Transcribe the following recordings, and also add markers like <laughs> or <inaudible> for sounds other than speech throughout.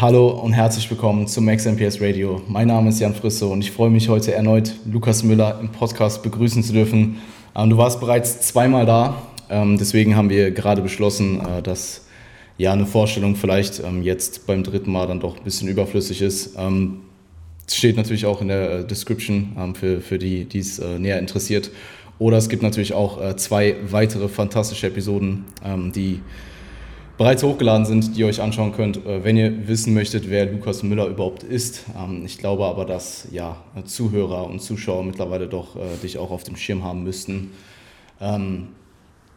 Hallo und herzlich willkommen zum Max MPS Radio. Mein Name ist Jan Frisse und ich freue mich heute erneut, Lukas Müller im Podcast begrüßen zu dürfen. Ähm, du warst bereits zweimal da, ähm, deswegen haben wir gerade beschlossen, äh, dass ja eine Vorstellung vielleicht ähm, jetzt beim dritten Mal dann doch ein bisschen überflüssig ist. Es steht natürlich auch in der äh, Description für, für die, die es äh, näher interessiert. Oder es gibt natürlich auch zwei weitere fantastische Episoden, die bereits hochgeladen sind, die ihr euch anschauen könnt, äh, wenn ihr wissen möchtet, wer Lukas Müller überhaupt ist. Ähm, ich glaube aber, dass ja, Zuhörer und Zuschauer mittlerweile doch äh, dich auch auf dem Schirm haben müssten. Ähm,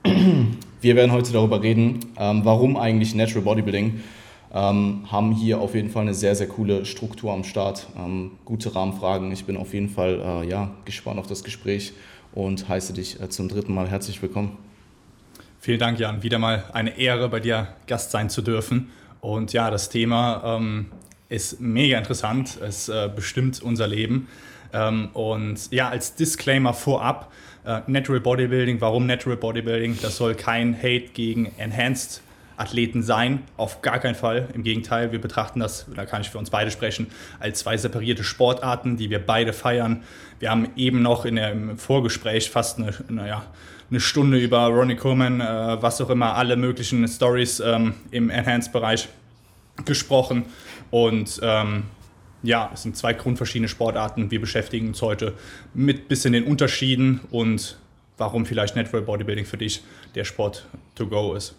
<clears throat> wir werden heute darüber reden, ähm, warum eigentlich Natural Bodybuilding. haben hier auf jeden Fall eine sehr, sehr coole Struktur am Start, gute Rahmenfragen. Ich bin auf jeden Fall äh, ja, gespannt auf das Gespräch und heiße dich zum dritten Mal herzlich willkommen. Vielen Dank, Jan. Wieder mal eine Ehre, bei dir Gast sein zu dürfen. Und ja, das Thema ähm, ist mega interessant. Es äh, bestimmt unser Leben. Ähm, und ja, als Disclaimer vorab, äh, Natural Bodybuilding, warum Natural Bodybuilding? Das soll kein Hate gegen Enhanced Athleten sein, auf gar keinen Fall. Im Gegenteil, wir betrachten das, da kann ich für uns beide sprechen, als zwei separierte Sportarten, die wir beide feiern. Wir haben eben noch in der, im Vorgespräch fast eine, naja, eine Stunde über Ronnie Coleman, äh, was auch immer, alle möglichen Stories ähm, im Enhanced-Bereich gesprochen. Und ähm, ja, es sind zwei grundverschiedene Sportarten. Wir beschäftigen uns heute mit ein bisschen den Unterschieden und warum vielleicht Natural Bodybuilding für dich der Sport to go ist.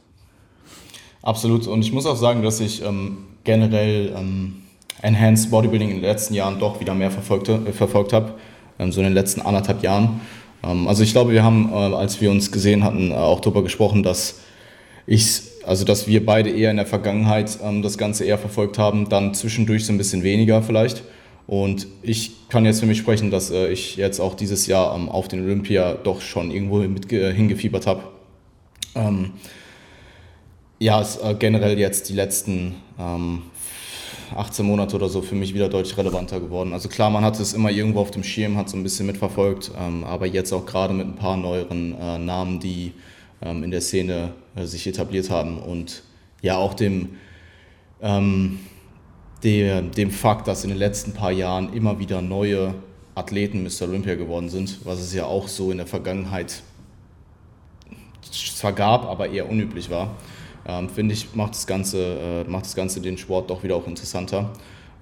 Absolut. Und ich muss auch sagen, dass ich ähm, generell ähm, Enhanced Bodybuilding in den letzten Jahren doch wieder mehr verfolgte, äh, verfolgt habe. Ähm, so in den letzten anderthalb Jahren. Ähm, also ich glaube, wir haben, äh, als wir uns gesehen hatten, äh, auch darüber gesprochen, dass ich, also dass wir beide eher in der Vergangenheit ähm, das Ganze eher verfolgt haben, dann zwischendurch so ein bisschen weniger vielleicht. Und ich kann jetzt für mich sprechen, dass äh, ich jetzt auch dieses Jahr ähm, auf den Olympia doch schon irgendwo mit, hingefiebert habe. ja, es, generell jetzt die letzten 18 Monate oder so für mich wieder deutlich relevanter geworden. Also klar, man hat es immer irgendwo auf dem Schirm, hat so ein bisschen mitverfolgt, ähm, aber jetzt auch gerade mit ein paar neueren äh, Namen, die ähm, in der Szene äh, sich etabliert haben und ja auch dem, ähm, der, dem Fakt, dass in den letzten paar Jahren immer wieder neue Athleten Mr. Olympia geworden sind, was es ja auch so in der Vergangenheit zwar gab, aber eher unüblich war ähm, finde ich, macht das, Ganze, äh, macht das Ganze den Sport doch wieder auch interessanter.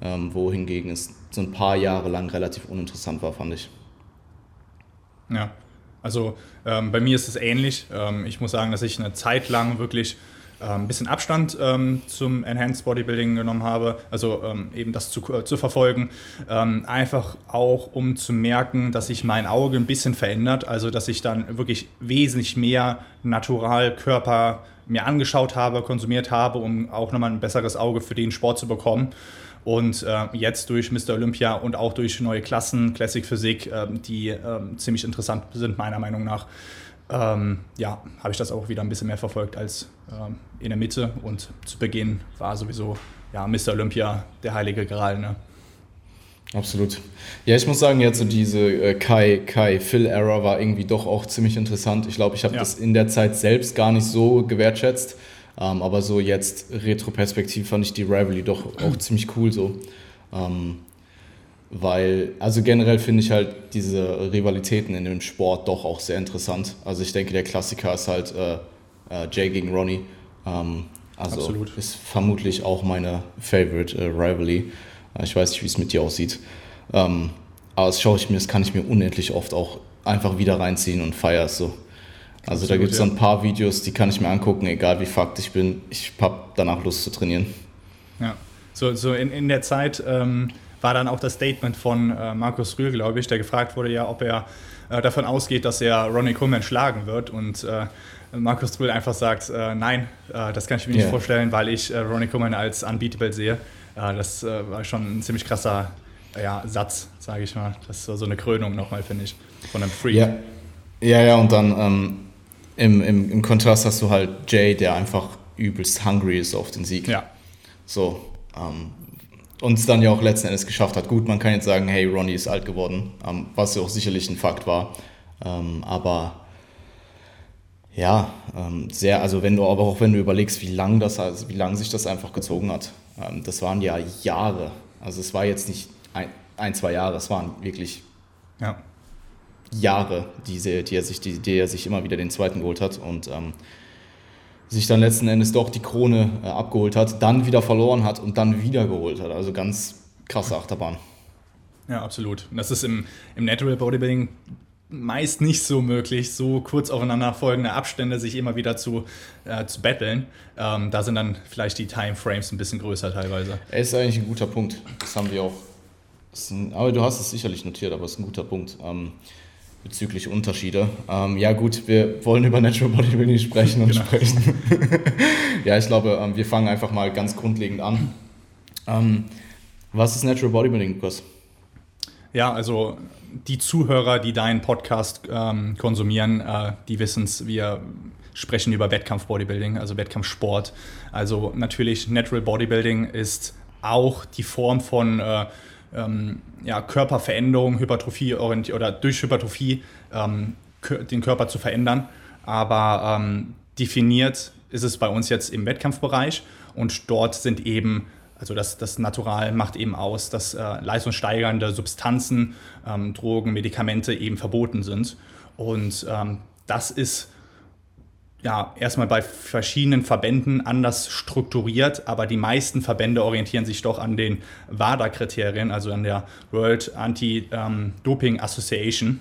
Ähm, wohingegen es so ein paar Jahre lang relativ uninteressant war, fand ich. Ja, also ähm, bei mir ist es ähnlich. Ähm, ich muss sagen, dass ich eine Zeit lang wirklich ähm, ein bisschen Abstand ähm, zum Enhanced Bodybuilding genommen habe, also ähm, eben das zu, äh, zu verfolgen, ähm, einfach auch um zu merken, dass sich mein Auge ein bisschen verändert, also dass ich dann wirklich wesentlich mehr Naturalkörper mir angeschaut habe, konsumiert habe, um auch nochmal ein besseres Auge für den Sport zu bekommen. Und äh, jetzt durch Mr. Olympia und auch durch neue Klassen, Classic Physik, äh, die äh, ziemlich interessant sind, meiner Meinung nach, ähm, ja, habe ich das auch wieder ein bisschen mehr verfolgt als ähm, in der Mitte. Und zu Beginn war sowieso ja, Mr. Olympia der heilige Gral. Ne? Absolut. Ja, ich muss sagen, jetzt so diese äh, Kai, Kai, Phil Error war irgendwie doch auch ziemlich interessant. Ich glaube, ich habe ja. das in der Zeit selbst gar nicht so gewertschätzt. Ähm, aber so jetzt retroperspektiv fand ich die Rivalry doch auch <clears throat> ziemlich cool so. Ähm, weil, also generell finde ich halt diese Rivalitäten in dem Sport doch auch sehr interessant. Also ich denke, der Klassiker ist halt äh, äh, Jay gegen Ronnie. Ähm, also Absolut. ist vermutlich auch meine Favorite äh, Rivalry. Äh, ich weiß nicht, wie es mit dir aussieht. Ähm, aber das schaue ich mir, das kann ich mir unendlich oft auch einfach wieder reinziehen und feiere es so. Also Absolut, da gibt es ja. ein paar Videos, die kann ich mir angucken, egal wie fucked ich bin. Ich habe danach Lust zu trainieren. Ja, so, so in, in der Zeit ähm, war dann auch das Statement von äh, Markus Rühl, glaube ich, der gefragt wurde ja, ob er äh, davon ausgeht, dass er Ronnie Coleman schlagen wird. Und äh, Markus Rühl einfach sagt, äh, nein, äh, das kann ich mir nicht yeah. vorstellen, weil ich Ronnie Coleman als unbeatable sehe. Ja, das äh, war schon ein ziemlich krasser ja, Satz, sage ich mal. Das war so eine Krönung nochmal, finde ich, von einem Freak. Ja, ja, ja und dann ähm, im, im, im Kontrast hast du halt Jay, der einfach übelst hungry ist auf den Sieg. Ja. So, ähm, und es dann ja auch letzten Endes geschafft hat. Gut, man kann jetzt sagen, hey, Ronnie ist alt geworden, ähm, was ja auch sicherlich ein Fakt war. Ähm, aber ja, ähm, sehr, also wenn du, aber auch wenn du überlegst, wie lang das, also wie lang sich das einfach gezogen hat. Ähm, das waren ja Jahre. Also es war jetzt nicht ein, ein zwei Jahre, es waren wirklich ja. Jahre, die, die, er sich, die, die er sich immer wieder den zweiten geholt hat und ähm, sich dann letzten Endes doch die Krone äh, abgeholt hat, dann wieder verloren hat und dann wieder geholt hat. Also ganz krasse Achterbahn. Ja, absolut. Und das ist im, im Natural Bodybuilding meist nicht so möglich, so kurz aufeinander folgende Abstände sich immer wieder zu, äh, zu battlen. Ähm, da sind dann vielleicht die Timeframes ein bisschen größer teilweise. Er ist eigentlich ein guter Punkt. Das haben wir auch. Ein, aber du hast es sicherlich notiert, aber es ist ein guter Punkt. Ähm, bezüglich Unterschiede. Ähm, ja gut, wir wollen über Natural Bodybuilding sprechen und genau. sprechen. <laughs> ja, ich glaube, ähm, wir fangen einfach mal ganz grundlegend an. Ähm, was ist Natural Bodybuilding, Lukas? Ja, also die Zuhörer, die deinen Podcast ähm, konsumieren, äh, die wissen es, wir sprechen über Wettkampf-Bodybuilding, also Wettkampfsport. Also natürlich Natural Bodybuilding ist auch die Form von äh, ähm, ja, Körperveränderung, Hypertrophie oder durch Hypertrophie ähm, den Körper zu verändern. Aber ähm, definiert ist es bei uns jetzt im Wettkampfbereich und dort sind eben also das, das Natural macht eben aus, dass äh, leistungssteigernde Substanzen, ähm, Drogen, Medikamente eben verboten sind. Und ähm, das ist ja erstmal bei verschiedenen Verbänden anders strukturiert, aber die meisten Verbände orientieren sich doch an den WADA-Kriterien, also an der World Anti-Doping Association.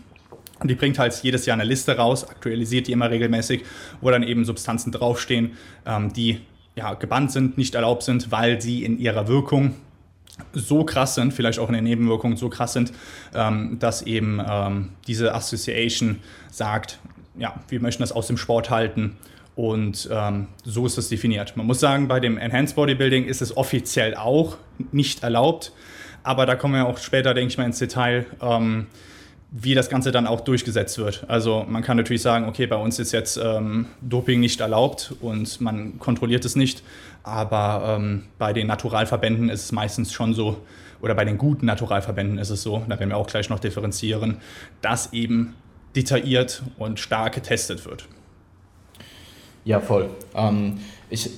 Und die bringt halt jedes Jahr eine Liste raus, aktualisiert die immer regelmäßig, wo dann eben Substanzen draufstehen, ähm, die ja, gebannt sind, nicht erlaubt sind, weil sie in ihrer Wirkung so krass sind, vielleicht auch in den Nebenwirkungen so krass sind, ähm, dass eben ähm, diese Association sagt, ja, wir möchten das aus dem Sport halten und ähm, so ist es definiert. Man muss sagen, bei dem Enhanced Bodybuilding ist es offiziell auch nicht erlaubt, aber da kommen wir auch später, denke ich mal, ins Detail ähm, wie das Ganze dann auch durchgesetzt wird. Also man kann natürlich sagen, okay, bei uns ist jetzt ähm, Doping nicht erlaubt und man kontrolliert es nicht, aber ähm, bei den Naturalverbänden ist es meistens schon so, oder bei den guten Naturalverbänden ist es so, da werden wir auch gleich noch differenzieren, dass eben detailliert und stark getestet wird. Ja, voll. Ähm, ich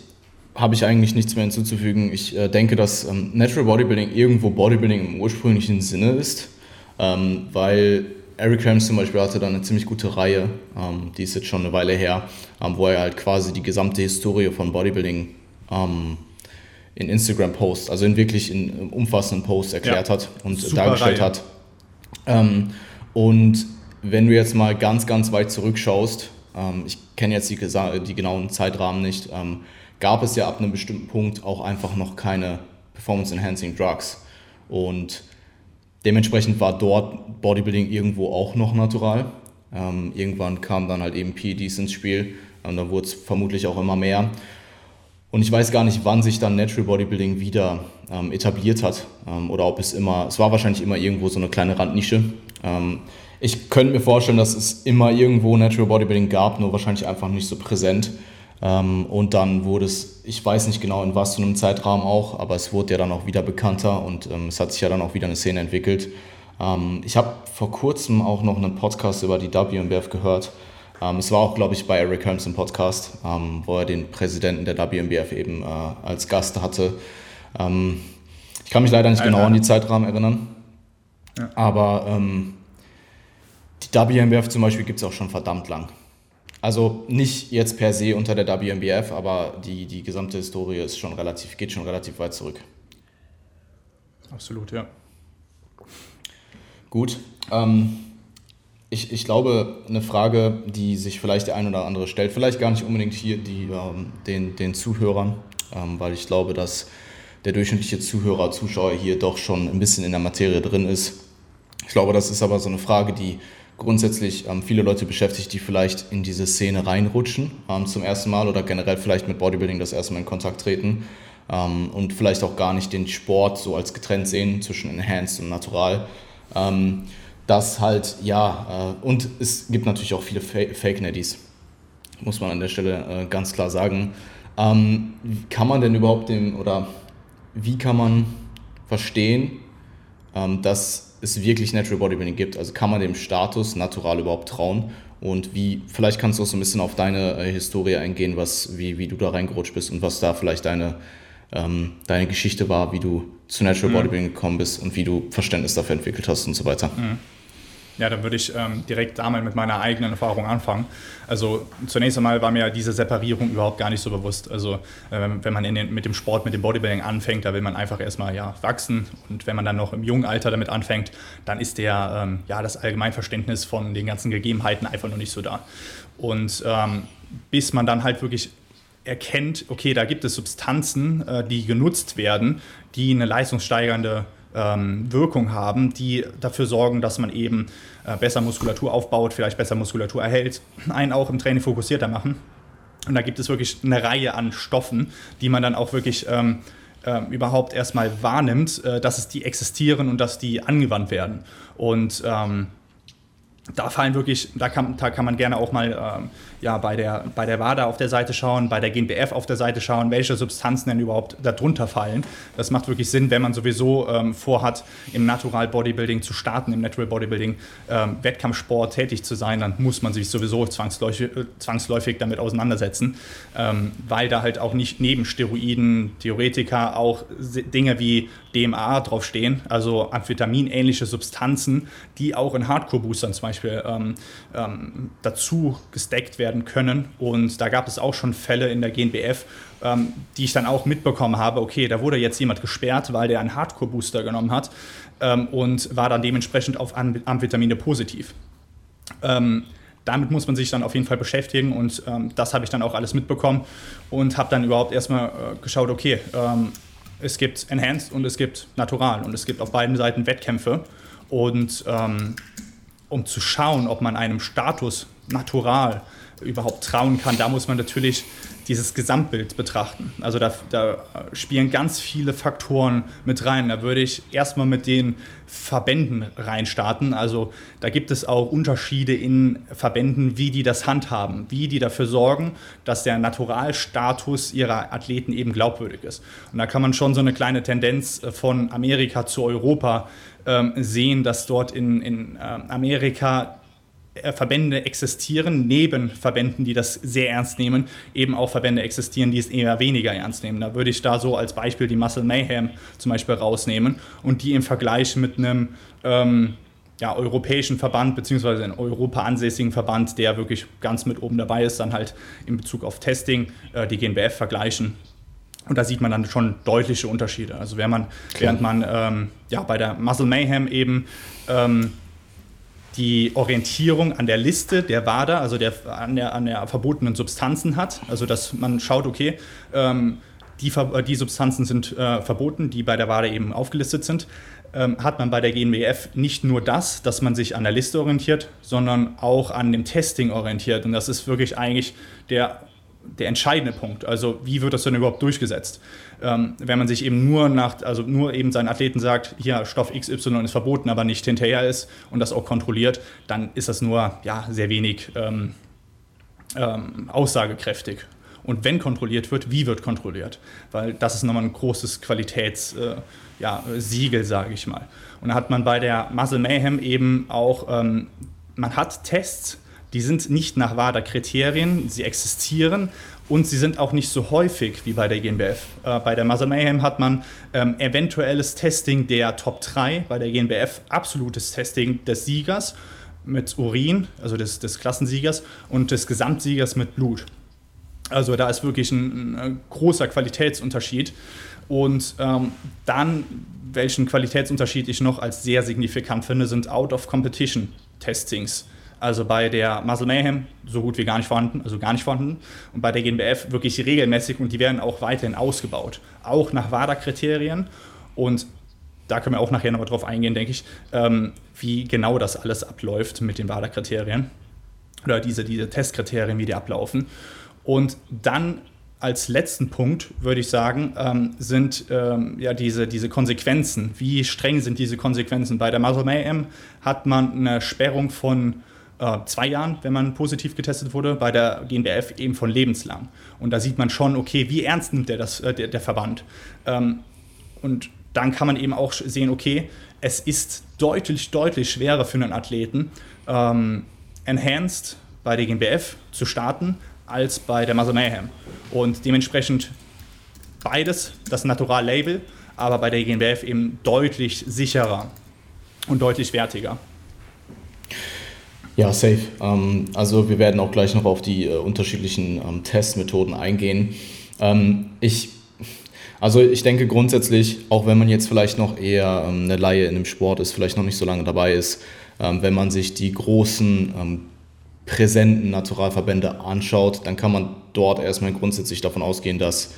habe ich eigentlich nichts mehr hinzuzufügen. Ich äh, denke, dass ähm, Natural Bodybuilding irgendwo Bodybuilding im ursprünglichen Sinne ist ähm, weil Eric Rams zum Beispiel hatte da eine ziemlich gute Reihe, ähm, die ist jetzt schon eine Weile her, ähm, wo er halt quasi die gesamte Historie von Bodybuilding ähm, in Instagram-Posts, also in wirklich in umfassenden Posts erklärt ja, hat und dargestellt Reihe. hat. Ähm, und wenn du jetzt mal ganz, ganz weit zurückschaust, ähm, ich kenne jetzt die, die, genauen Zeitrahmen nicht, gab es ja ab einem bestimmten Punkt auch einfach noch keine Performance-Enhancing Drugs. Und Dementsprechend war dort Bodybuilding irgendwo auch noch natural. Ähm, irgendwann kam dann halt eben PEDs ins Spiel und dann wurde es vermutlich auch immer mehr. Und ich weiß gar nicht, wann sich dann Natural Bodybuilding wieder ähm, etabliert hat ähm, oder ob es immer, es war wahrscheinlich immer irgendwo so eine kleine Randnische. Ähm, ich könnte mir vorstellen, dass es immer irgendwo Natural Bodybuilding gab, nur wahrscheinlich einfach nicht so präsent. Ähm, und dann wurde es, ich weiß nicht genau in was für einem Zeitrahmen auch, aber es wurde ja dann auch wieder bekannter und ähm, es hat sich ja dann auch wieder eine Szene entwickelt. Ähm, ich habe vor kurzem auch noch einen Podcast über die WMBF gehört. es war auch, glaube ich, bei Eric Helms im Podcast, wo er den Präsidenten der WMBF eben äh, als Gast hatte. ich kann mich leider nicht genau an die Zeitrahmen erinnern, ja. aber die WMBF zum Beispiel gibt es auch schon verdammt lang. Also nicht jetzt per se unter der WMBF, aber die, die gesamte Historie ist schon relativ, geht schon relativ weit zurück. Absolut, ja. Gut. Ähm, ich, ich glaube, eine Frage, die sich vielleicht der ein oder andere stellt, vielleicht gar nicht unbedingt hier die, ähm, den, den Zuhörern, ähm, weil ich glaube, dass der durchschnittliche Zuhörer, Zuschauer hier doch schon ein bisschen in der Materie drin ist. Ich glaube, das ist aber so eine Frage, die grundsätzlich ähm, viele Leute beschäftigt, die vielleicht in diese Szene reinrutschen ähm, zum ersten Mal oder generell vielleicht mit Bodybuilding das erste Mal in Kontakt treten ähm, und vielleicht auch gar nicht den Sport so als getrennt sehen zwischen Enhanced und Natural. Ähm, das halt, ja, äh, und es gibt natürlich auch viele Fake-Netties, muss man an der Stelle äh, ganz klar sagen. Ähm, kann man denn überhaupt dem, oder wie kann man verstehen, ähm, dass es wirklich Natural Bodybuilding gibt. Also kann man dem Status natural überhaupt trauen? Und wie, vielleicht kannst du auch so ein bisschen auf deine äh, Historie eingehen, was, wie, wie du da reingerutscht bist und was da vielleicht deine ähm, deine Geschichte war, wie du zu Natural mhm. Bodybuilding gekommen bist und wie du Verständnis dafür entwickelt hast und so weiter. Mhm. Ja, dann würde ich ähm, direkt da mal mit meiner eigenen Erfahrung anfangen. Also zunächst einmal war mir diese Separierung überhaupt gar nicht so bewusst. Also äh, wenn man den, mit dem Sport, mit dem Bodybuilding anfängt, da will man einfach erstmal ja, wachsen. Und wenn man dann noch im jungen Alter damit anfängt, dann ist der, ähm, ja, das Allgemeinverständnis von den ganzen Gegebenheiten einfach noch nicht so da. Und ähm, bis man dann halt wirklich erkennt, okay, da gibt es Substanzen, äh, die genutzt werden, die eine leistungssteigernde ähm, Wirkung haben, die dafür sorgen, dass man eben äh, besser Muskulatur aufbaut, vielleicht besser Muskulatur erhält, einen auch im Training fokussierter machen. Und da gibt es wirklich eine Reihe an Stoffen, die man dann auch wirklich ähm, äh, überhaupt erstmal wahrnimmt, äh, dass es die existieren und dass die angewandt werden. Und ähm, da fallen wirklich, da kann, da kann man gerne auch mal ähm, ja, bei, der, bei der WADA auf der Seite schauen, bei der GNBF auf der Seite schauen, welche Substanzen denn überhaupt darunter fallen. Das macht wirklich Sinn, wenn man sowieso ähm, vorhat, im Natural Bodybuilding zu starten, im Natural Bodybuilding ähm, Wettkampfsport tätig zu sein, dann muss man sich sowieso zwangsläufig, zwangsläufig damit auseinandersetzen, ähm, weil da halt auch nicht neben Steroiden, Theoretika auch Dinge wie DMA draufstehen, also Amphetamin-ähnliche Substanzen, die auch in Hardcore-Boostern zum Beispiel ähm, ähm, dazu gesteckt werden können. Und da gab es auch schon Fälle in der GNBF, ähm, die ich dann auch mitbekommen habe, okay, da wurde jetzt jemand gesperrt, weil der einen Hardcore-Booster genommen hat ähm, und war dann dementsprechend auf Amphetamine positiv. Ähm, damit muss man sich dann auf jeden Fall beschäftigen und ähm, das habe ich dann auch alles mitbekommen und habe dann überhaupt erstmal äh, geschaut, okay, ähm, es gibt Enhanced und es gibt Natural und es gibt auf beiden Seiten Wettkämpfe. Und ähm, um zu schauen, ob man einem Status Natural überhaupt trauen kann, da muss man natürlich dieses Gesamtbild betrachten. Also da, da, spielen ganz viele Faktoren mit rein. Da würde ich erstmal mit den Verbänden reinstarten. Also da gibt es auch Unterschiede in Verbänden, wie die das handhaben, wie die dafür sorgen, dass der Naturalstatus ihrer Athleten eben glaubwürdig ist. Und da kann man schon so eine kleine Tendenz von Amerika zu Europa ähm, sehen, dass dort in, in äh, Amerika äh, Verbände existieren, neben Verbänden, die das sehr ernst nehmen, eben auch Verbände existieren, die es eher weniger ernst nehmen. Da würde ich da so als Beispiel die Muscle Mayhem zum Beispiel rausnehmen und die im Vergleich mit einem ähm, ja, europäischen Verband, beziehungsweise in Europa ansässigen Verband, der wirklich ganz mit oben dabei ist, dann halt in Bezug auf Testing äh, die GNBF vergleichen. Und da sieht man dann schon deutliche Unterschiede. Also während man, während man ähm, ja, bei der Muscle Mayhem eben ähm, die Orientierung an der Liste der WADA, also der, an, der, an der verbotenen Substanzen hat. Also dass man schaut, okay, ähm, die, die, Substanzen sind äh, verboten, die bei der WADA eben aufgelistet sind. Ähm, hat man bei der GNBF nicht nur das, dass man sich an der Liste orientiert, sondern auch an dem Testing orientiert. Und das ist wirklich eigentlich der der entscheidende Punkt. Also wie wird das denn überhaupt durchgesetzt? Ähm, wenn man sich eben nur nach, also nur eben seinen Athleten sagt, hier Stoff XY ist verboten, aber nicht hinterher ist und das auch kontrolliert, dann ist das nur ja, sehr wenig ähm, ähm, aussagekräftig. Und wenn kontrolliert wird, wie wird kontrolliert? Weil das ist nochmal ein großes Qualitätssiegel, äh, ja, sage ich mal. Und da hat man bei der Muscle Mayhem eben auch, ähm, man hat Tests, die sind nicht nach WADA-Kriterien, sie existieren und sie sind auch nicht so häufig wie bei der GNBF. Äh, bei der Muscle Mayhem hat man ähm, eventuelles Testing der Top 3, bei der GNBF absolutes Testing des Siegers mit Urin, also des, des Klassensiegers, und des Gesamtsiegers mit Blut. Also da ist wirklich ein, ein großer Qualitätsunterschied. Und ähm, dann, welchen Qualitätsunterschied ich noch als sehr signifikant finde, sind Out-of-Competition-Testings. Also bei der Muscle Mayhem so gut wie gar nicht vorhanden, also gar nicht vorhanden. Und bei der GNBF wirklich regelmäßig und die werden auch weiterhin ausgebaut. Auch nach WADA-Kriterien. Und da können wir auch nachher nochmal drauf eingehen, denke ich, ähm, wie genau das alles abläuft mit den WADA-Kriterien. Oder diese, diese Testkriterien, wie die ablaufen. Und dann als letzten Punkt würde ich sagen, ähm, sind ähm, ja diese, diese Konsequenzen. Wie streng sind diese Konsequenzen? Bei der Muscle Mayhem hat man eine Sperrung von äh, zwei Jahren, wenn man positiv getestet wurde, bei der GNBF eben von lebenslang. Und da sieht man schon, okay, wie ernst nimmt der, das, äh, der, der Verband. Ähm, und dann kann man eben auch sehen, okay, es ist deutlich, deutlich schwerer für einen Athleten, ähm, Enhanced bei der GNBF zu starten, als bei der Muscle Mayhem. Und dementsprechend beides, das Natural-Label, aber bei der GNBF eben deutlich sicherer und deutlich wertiger. Ja, safe. Ähm, also wir werden auch gleich noch auf die äh, unterschiedlichen ähm, Testmethoden eingehen. Ähm, ich, also ich denke grundsätzlich, auch wenn man jetzt vielleicht noch eher ähm, eine Laie in dem Sport ist, vielleicht noch nicht so lange dabei ist, ähm, wenn man sich die großen ähm, präsenten Naturalverbände anschaut, dann kann man dort erstmal grundsätzlich davon ausgehen, dass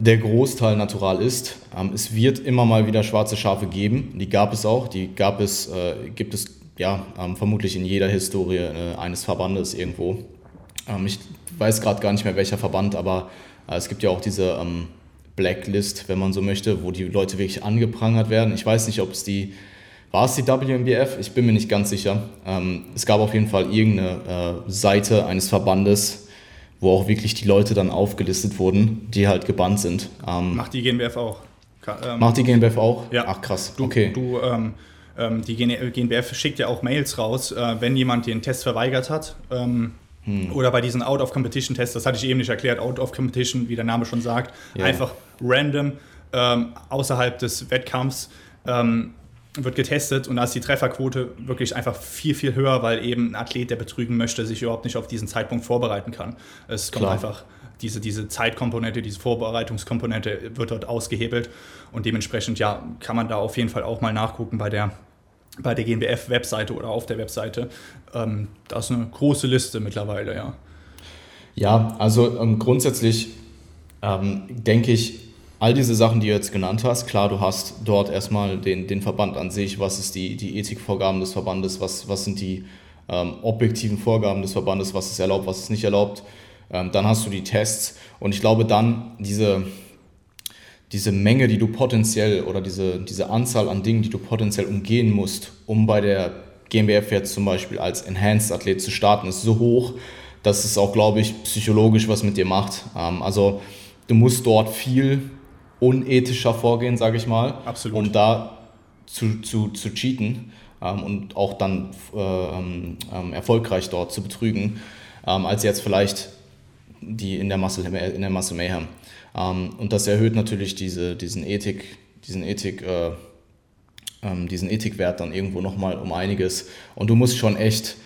der Großteil natural ist. Es wird immer mal wieder schwarze Schafe geben. Die gab es auch. Die gab es, äh, gibt es ja ähm, vermutlich in jeder Historie äh, eines Verbandes irgendwo. Ähm, ich weiß gerade gar nicht mehr welcher Verband, aber äh, es gibt ja auch diese ähm, Blacklist, wenn man so möchte, wo die Leute wirklich angeprangert werden. Ich weiß nicht, ob es die war es die WMBF? Ich bin mir nicht ganz sicher. Ähm, es gab auf jeden Fall irgendeine äh, Seite eines Verbandes, wo auch wirklich die Leute dann aufgelistet wurden, die halt gebannt sind. Ähm, Macht die GNBF auch? Ähm, Macht die GNBF auch? Ja. Ach krass. Du, okay. Du, die GNBF schickt ja auch Mails raus, äh, wenn jemand den Test verweigert hat. Ähm, hm. Oder bei diesen Out-of-Competition-Tests, das hatte ich eben nicht erklärt, Out-of-Competition, wie der Name schon sagt, ja. einfach random ähm, außerhalb des Wettkampfs wird getestet und da ist die Trefferquote wirklich einfach viel, viel höher, weil eben ein Athlet, der betrügen möchte, sich überhaupt nicht auf diesen Zeitpunkt vorbereiten kann. Es kommt Klar. einfach, diese, diese Zeitkomponente, diese Vorbereitungskomponente wird dort ausgehebelt und dementsprechend ja, kann man da auf jeden Fall auch mal nachgucken bei der, bei der GNBF-Webseite oder auf der Webseite. Ähm, das ist eine große Liste mittlerweile, ja. Ja, also ähm, grundsätzlich ähm, denke ich, all diese Sachen, die du jetzt genannt hast, klar, du hast dort erstmal den, den Verband an sich, was ist die, die Ethikvorgaben des Verbandes, was, was sind die ähm, objektiven Vorgaben des Verbandes, was ist erlaubt, was ist nicht erlaubt. Ähm, dann hast du die Tests und ich glaube dann diese, diese Menge, die du potenziell oder diese, diese Anzahl an Dingen, die du potenziell umgehen musst, um bei der GmbF jetzt zum Beispiel als Enhanced-Athlet zu starten, ist so hoch, dass es auch, glaube ich, psychologisch was mit dir macht. Ähm, also du musst dort viel unethischer vorgehen, sage ich mal. Absolut. Um da zu, zu, zu cheaten ähm, und auch dann äh, erfolgreich dort zu betrügen, als jetzt vielleicht die in der Muscle, in der Muscle Mayhem. Ähm, und das erhöht natürlich diese, diesen Ethik, diesen Ethik, äh, ähm, diesen Ethikwert dann irgendwo nochmal um einiges. Und du musst schon echt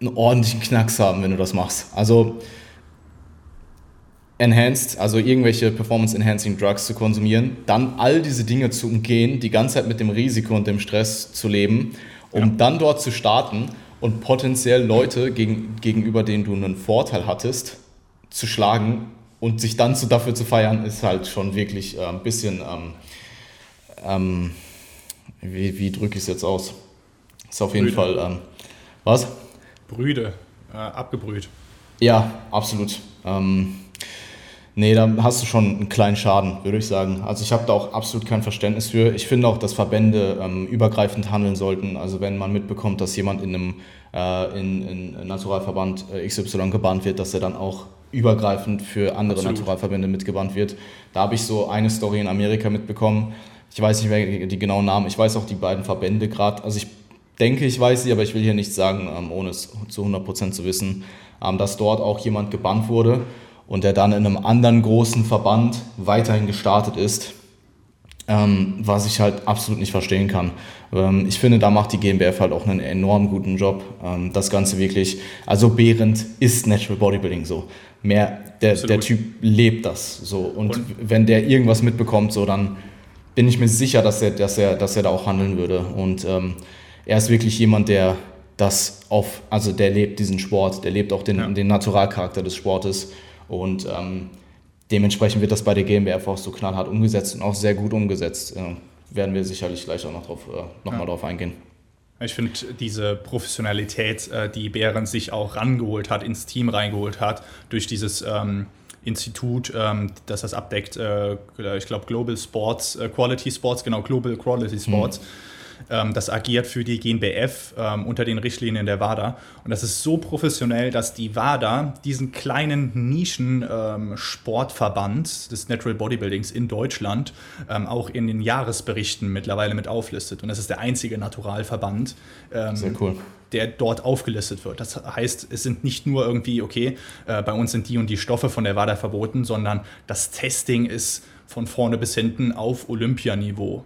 einen ordentlichen Knacks haben, wenn du das machst. Also Enhanced, also irgendwelche Performance-Enhancing Drugs zu konsumieren, dann all diese Dinge zu umgehen, die ganze Zeit mit dem Risiko und dem Stress zu leben, um ja. dann dort zu starten und potenziell Leute, gegen, gegenüber denen du einen Vorteil hattest, zu schlagen und sich dann zu, dafür zu feiern, ist halt schon wirklich äh, ein bisschen, ähm, ähm, wie, wie drücke ich es jetzt aus? Ist auf jeden Brüde. Fall, ähm, was? Brüde, äh, abgebrüht. Ja, absolut. Ähm, Nee, da hast du schon einen kleinen Schaden, würde ich sagen. Also ich habe da auch absolut kein Verständnis für. Ich finde auch, dass Verbände ähm, übergreifend handeln sollten. Also wenn man mitbekommt, dass jemand in einem äh, in, in Naturalverband äh, XY gebannt wird, dass er dann auch übergreifend für andere absolut. Naturalverbände mitgebannt wird. Da habe ich so eine Story in Amerika mitbekommen. Ich weiß nicht mehr die genauen Namen. Ich weiß auch die beiden Verbände gerade. Also ich denke, ich weiß sie, aber ich will hier nichts sagen, ähm, ohne es zu 100% zu wissen, ähm, dass dort auch jemand gebannt wurde und der dann in einem anderen großen Verband weiterhin gestartet ist, ähm, was ich halt absolut nicht verstehen kann. Ich finde, da macht die GmbF halt auch einen enorm guten Job. Das Ganze wirklich, also Behrend ist Natural Bodybuilding so. Mehr, der, der Typ lebt das so. Und, und, wenn der irgendwas mitbekommt, so dann bin ich mir sicher, dass er, dass er, dass er da auch handeln würde. Und ähm, er ist wirklich jemand, der das auf, also der lebt diesen Sport, der lebt auch den, ja. den Naturalcharakter des Sportes und ähm, dementsprechend wird das bei der GmbF auch so knallhart umgesetzt und auch sehr gut umgesetzt. Äh, werden wir sicherlich gleich auch noch, drauf, äh, noch ja. mal drauf eingehen. Ich finde diese Professionalität, äh, die Bären sich auch rangeholt hat, ins Team reingeholt hat, durch dieses ähm, Institut, ähm, das das abdeckt, äh, ich glaube Global Sports, äh, Quality Sports, genau, Global Quality Sports. Mhm das agiert für die GNBF ähm, unter den Richtlinien der WADA. Und das ist so professionell, dass die WADA diesen kleinen Nischen-Sportverband ähm, des Natural Bodybuildings in Deutschland ähm, auch in den Jahresberichten mittlerweile mit auflistet. Und das ist der einzige Naturalverband. Ähm, Sehr cool der dort aufgelistet wird. Das heißt, es sind nicht nur irgendwie, okay, äh, bei uns sind die und die Stoffe von der WADA verboten, sondern das Testing ist von vorne bis hinten auf Olympianiveau.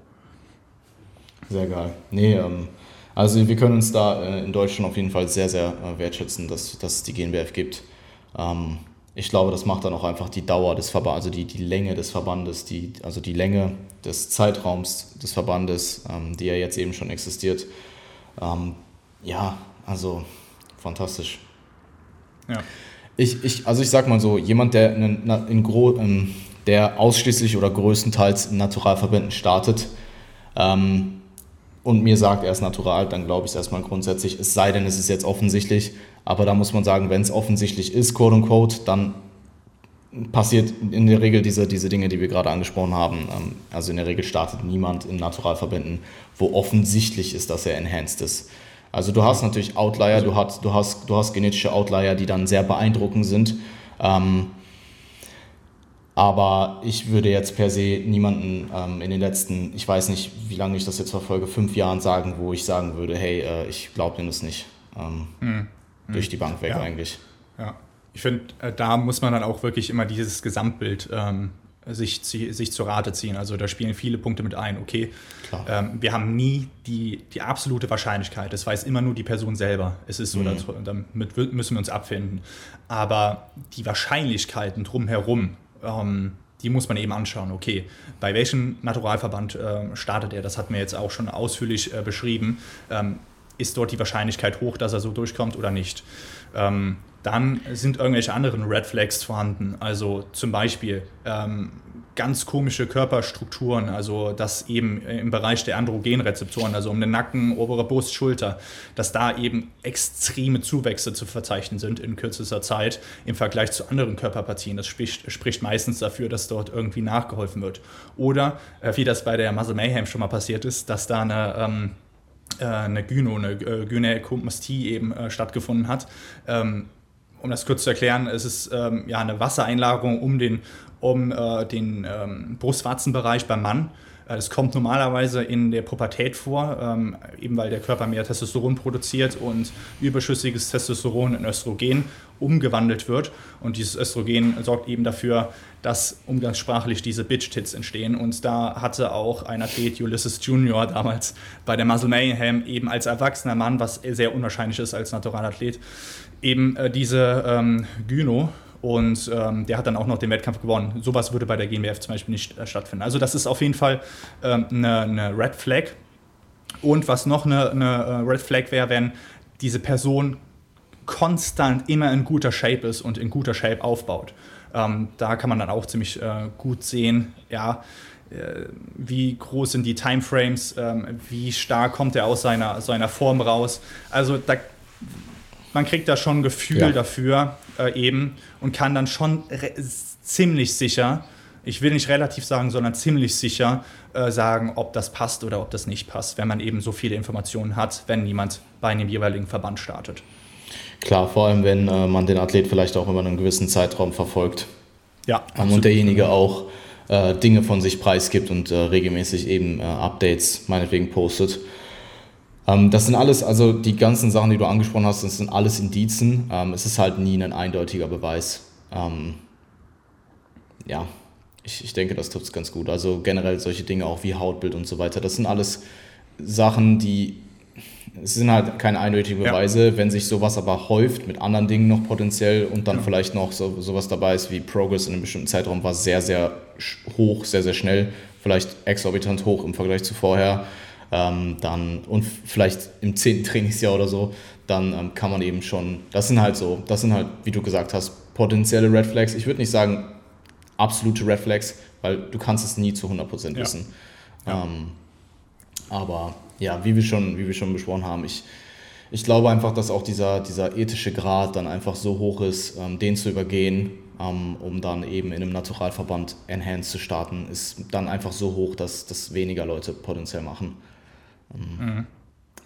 Sehr geil. Nee, ähm, also wir können uns da äh, in Deutschland auf jeden Fall sehr, sehr äh, wertschätzen, dass, dass es die GNBF gibt. Ähm, ich glaube, das macht dann auch einfach die Dauer des Verbandes, also die, die Länge des Verbandes, die, also die Länge des Zeitraums des Verbandes, ähm, die ja jetzt eben schon existiert. Ähm, ja, also fantastisch. Ja. Ich, ich, also ich sag mal so, jemand, der in, in Gro ähm, der ausschließlich oder größtenteils in Naturalverbänden startet ähm, und mir sagt, er ist natural, dann glaube ich es erstmal grundsätzlich, es sei denn, es ist jetzt offensichtlich. Aber da muss man sagen, wenn es offensichtlich ist, quote unquote, dann passiert in der Regel diese, diese Dinge, die wir gerade angesprochen haben. Ähm, also in der Regel startet niemand in Naturalverbänden, wo offensichtlich ist, dass er enhanced ist. Also du hast natürlich Outlier, du hast, du hast, du hast genetische Outlier, die dann sehr beeindruckend sind. Ähm, aber ich würde jetzt per se niemanden ähm, in den letzten, ich weiß nicht, wie lange ich das jetzt verfolge, fünf Jahren sagen, wo ich sagen würde, hey, äh, ich glaube dir das nicht. Ähm, hm. Durch die Bank weg ja. eigentlich. Ja, ich finde, äh, da muss man dann auch wirklich immer dieses Gesamtbild ähm, sich, sich zu Rate ziehen. Also da spielen viele Punkte mit ein. Okay, ähm, wir haben nie die, die absolute Wahrscheinlichkeit. Das weiß immer nur die Person selber. Es ist so, mhm. damit müssen wir uns abfinden. Aber die Wahrscheinlichkeiten drumherum, ähm, die muss man eben anschauen. Okay, bei welchem Naturalverband äh, startet er? Das hat mir jetzt auch schon ausführlich äh, beschrieben. Ähm, ist dort die Wahrscheinlichkeit hoch, dass er so durchkommt oder nicht? Ähm, dann sind irgendwelche anderen Red Flags vorhanden. Also zum Beispiel ähm, ganz komische Körperstrukturen, also dass eben im Bereich der Androgenrezeptoren, also um den Nacken, obere Brust, Schulter, dass da eben extreme Zuwächse zu verzeichnen sind in kürzester Zeit im Vergleich zu anderen Körperpartien. Das spricht, spricht meistens dafür, dass dort irgendwie nachgeholfen wird. Oder äh, wie das bei der Muscle Mayhem schon mal passiert ist, dass da eine ähm, äh, eine Gyno, eine äh, Gynäkomastie eben äh, stattgefunden hat. Ähm, um das kurz zu erklären, es ist ähm, ja eine Wassereinlagerung um den, um, äh, den ähm, Brustwarzenbereich beim Mann. Äh, das kommt normalerweise in der Pubertät vor, ähm, eben weil der Körper mehr Testosteron produziert und überschüssiges Testosteron in Östrogen umgewandelt wird. Und dieses Östrogen sorgt eben dafür, dass umgangssprachlich diese Bitch-Tits entstehen. Und da hatte auch ein Athlet, Ulysses Junior, damals bei der Muscle Mayhem eben als erwachsener Mann, was sehr unwahrscheinlich ist als Naturalathlet, eben äh, diese ähm, Gyno. Und ähm, der hat dann auch noch den Wettkampf gewonnen. Sowas würde bei der GmbF zum Beispiel nicht äh, stattfinden. Also das ist auf jeden Fall ähm, eine, eine Red Flag. Und was noch eine, eine äh, Red Flag wäre, wenn diese Person konstant immer in guter Shape ist und in guter Shape aufbaut. Ähm, da kann man dann auch ziemlich äh, gut sehen, ja, äh, wie groß sind die Timeframes, ähm, wie stark kommt er aus seiner, seiner Form raus. Also da, man kriegt da schon ein Gefühl ja. dafür äh, eben und kann dann schon ziemlich sicher, ich will nicht relativ sagen, sondern ziemlich sicher äh, sagen, ob das passt oder ob das nicht passt, wenn man eben so viele Informationen hat, wenn niemand bei einem jeweiligen Verband startet. Klar, vor allem wenn äh, man den Athlet vielleicht auch über einen gewissen Zeitraum verfolgt. Ja. Ähm, und derjenige auch äh, Dinge von sich preisgibt und äh, regelmäßig eben äh, Updates meinetwegen postet. Ähm, das sind alles, also die ganzen Sachen, die du angesprochen hast, das sind alles Indizen. Ähm, es ist halt nie ein eindeutiger Beweis. Ähm, ja, ich, ich denke, das trifft es ganz gut. Also generell solche Dinge auch wie Hautbild und so weiter. Das sind alles Sachen, die es sind halt keine eindeutigen Beweise, ja. wenn sich sowas aber häuft mit anderen Dingen noch potenziell und dann ja. vielleicht noch so, sowas dabei ist wie Progress in einem bestimmten Zeitraum war sehr, sehr hoch, sehr, sehr schnell, vielleicht exorbitant hoch im Vergleich zu vorher, ähm, dann und vielleicht im zehnten Trainingsjahr oder so, dann ähm, kann man eben schon, das sind halt so, das sind halt, wie du gesagt hast, potenzielle Red Flags. Ich würde nicht sagen absolute Red Flags, weil du kannst es nie zu 100% wissen. Ja. Ähm, aber ja, wie wir schon, wie wir schon besprochen haben, ich, ich glaube einfach, dass auch dieser, dieser ethische Grad dann einfach so hoch ist, ähm, den zu übergehen, ähm, um dann eben in einem Naturalverband Enhanced zu starten, ist dann einfach so hoch, dass das weniger Leute potenziell machen. Mhm.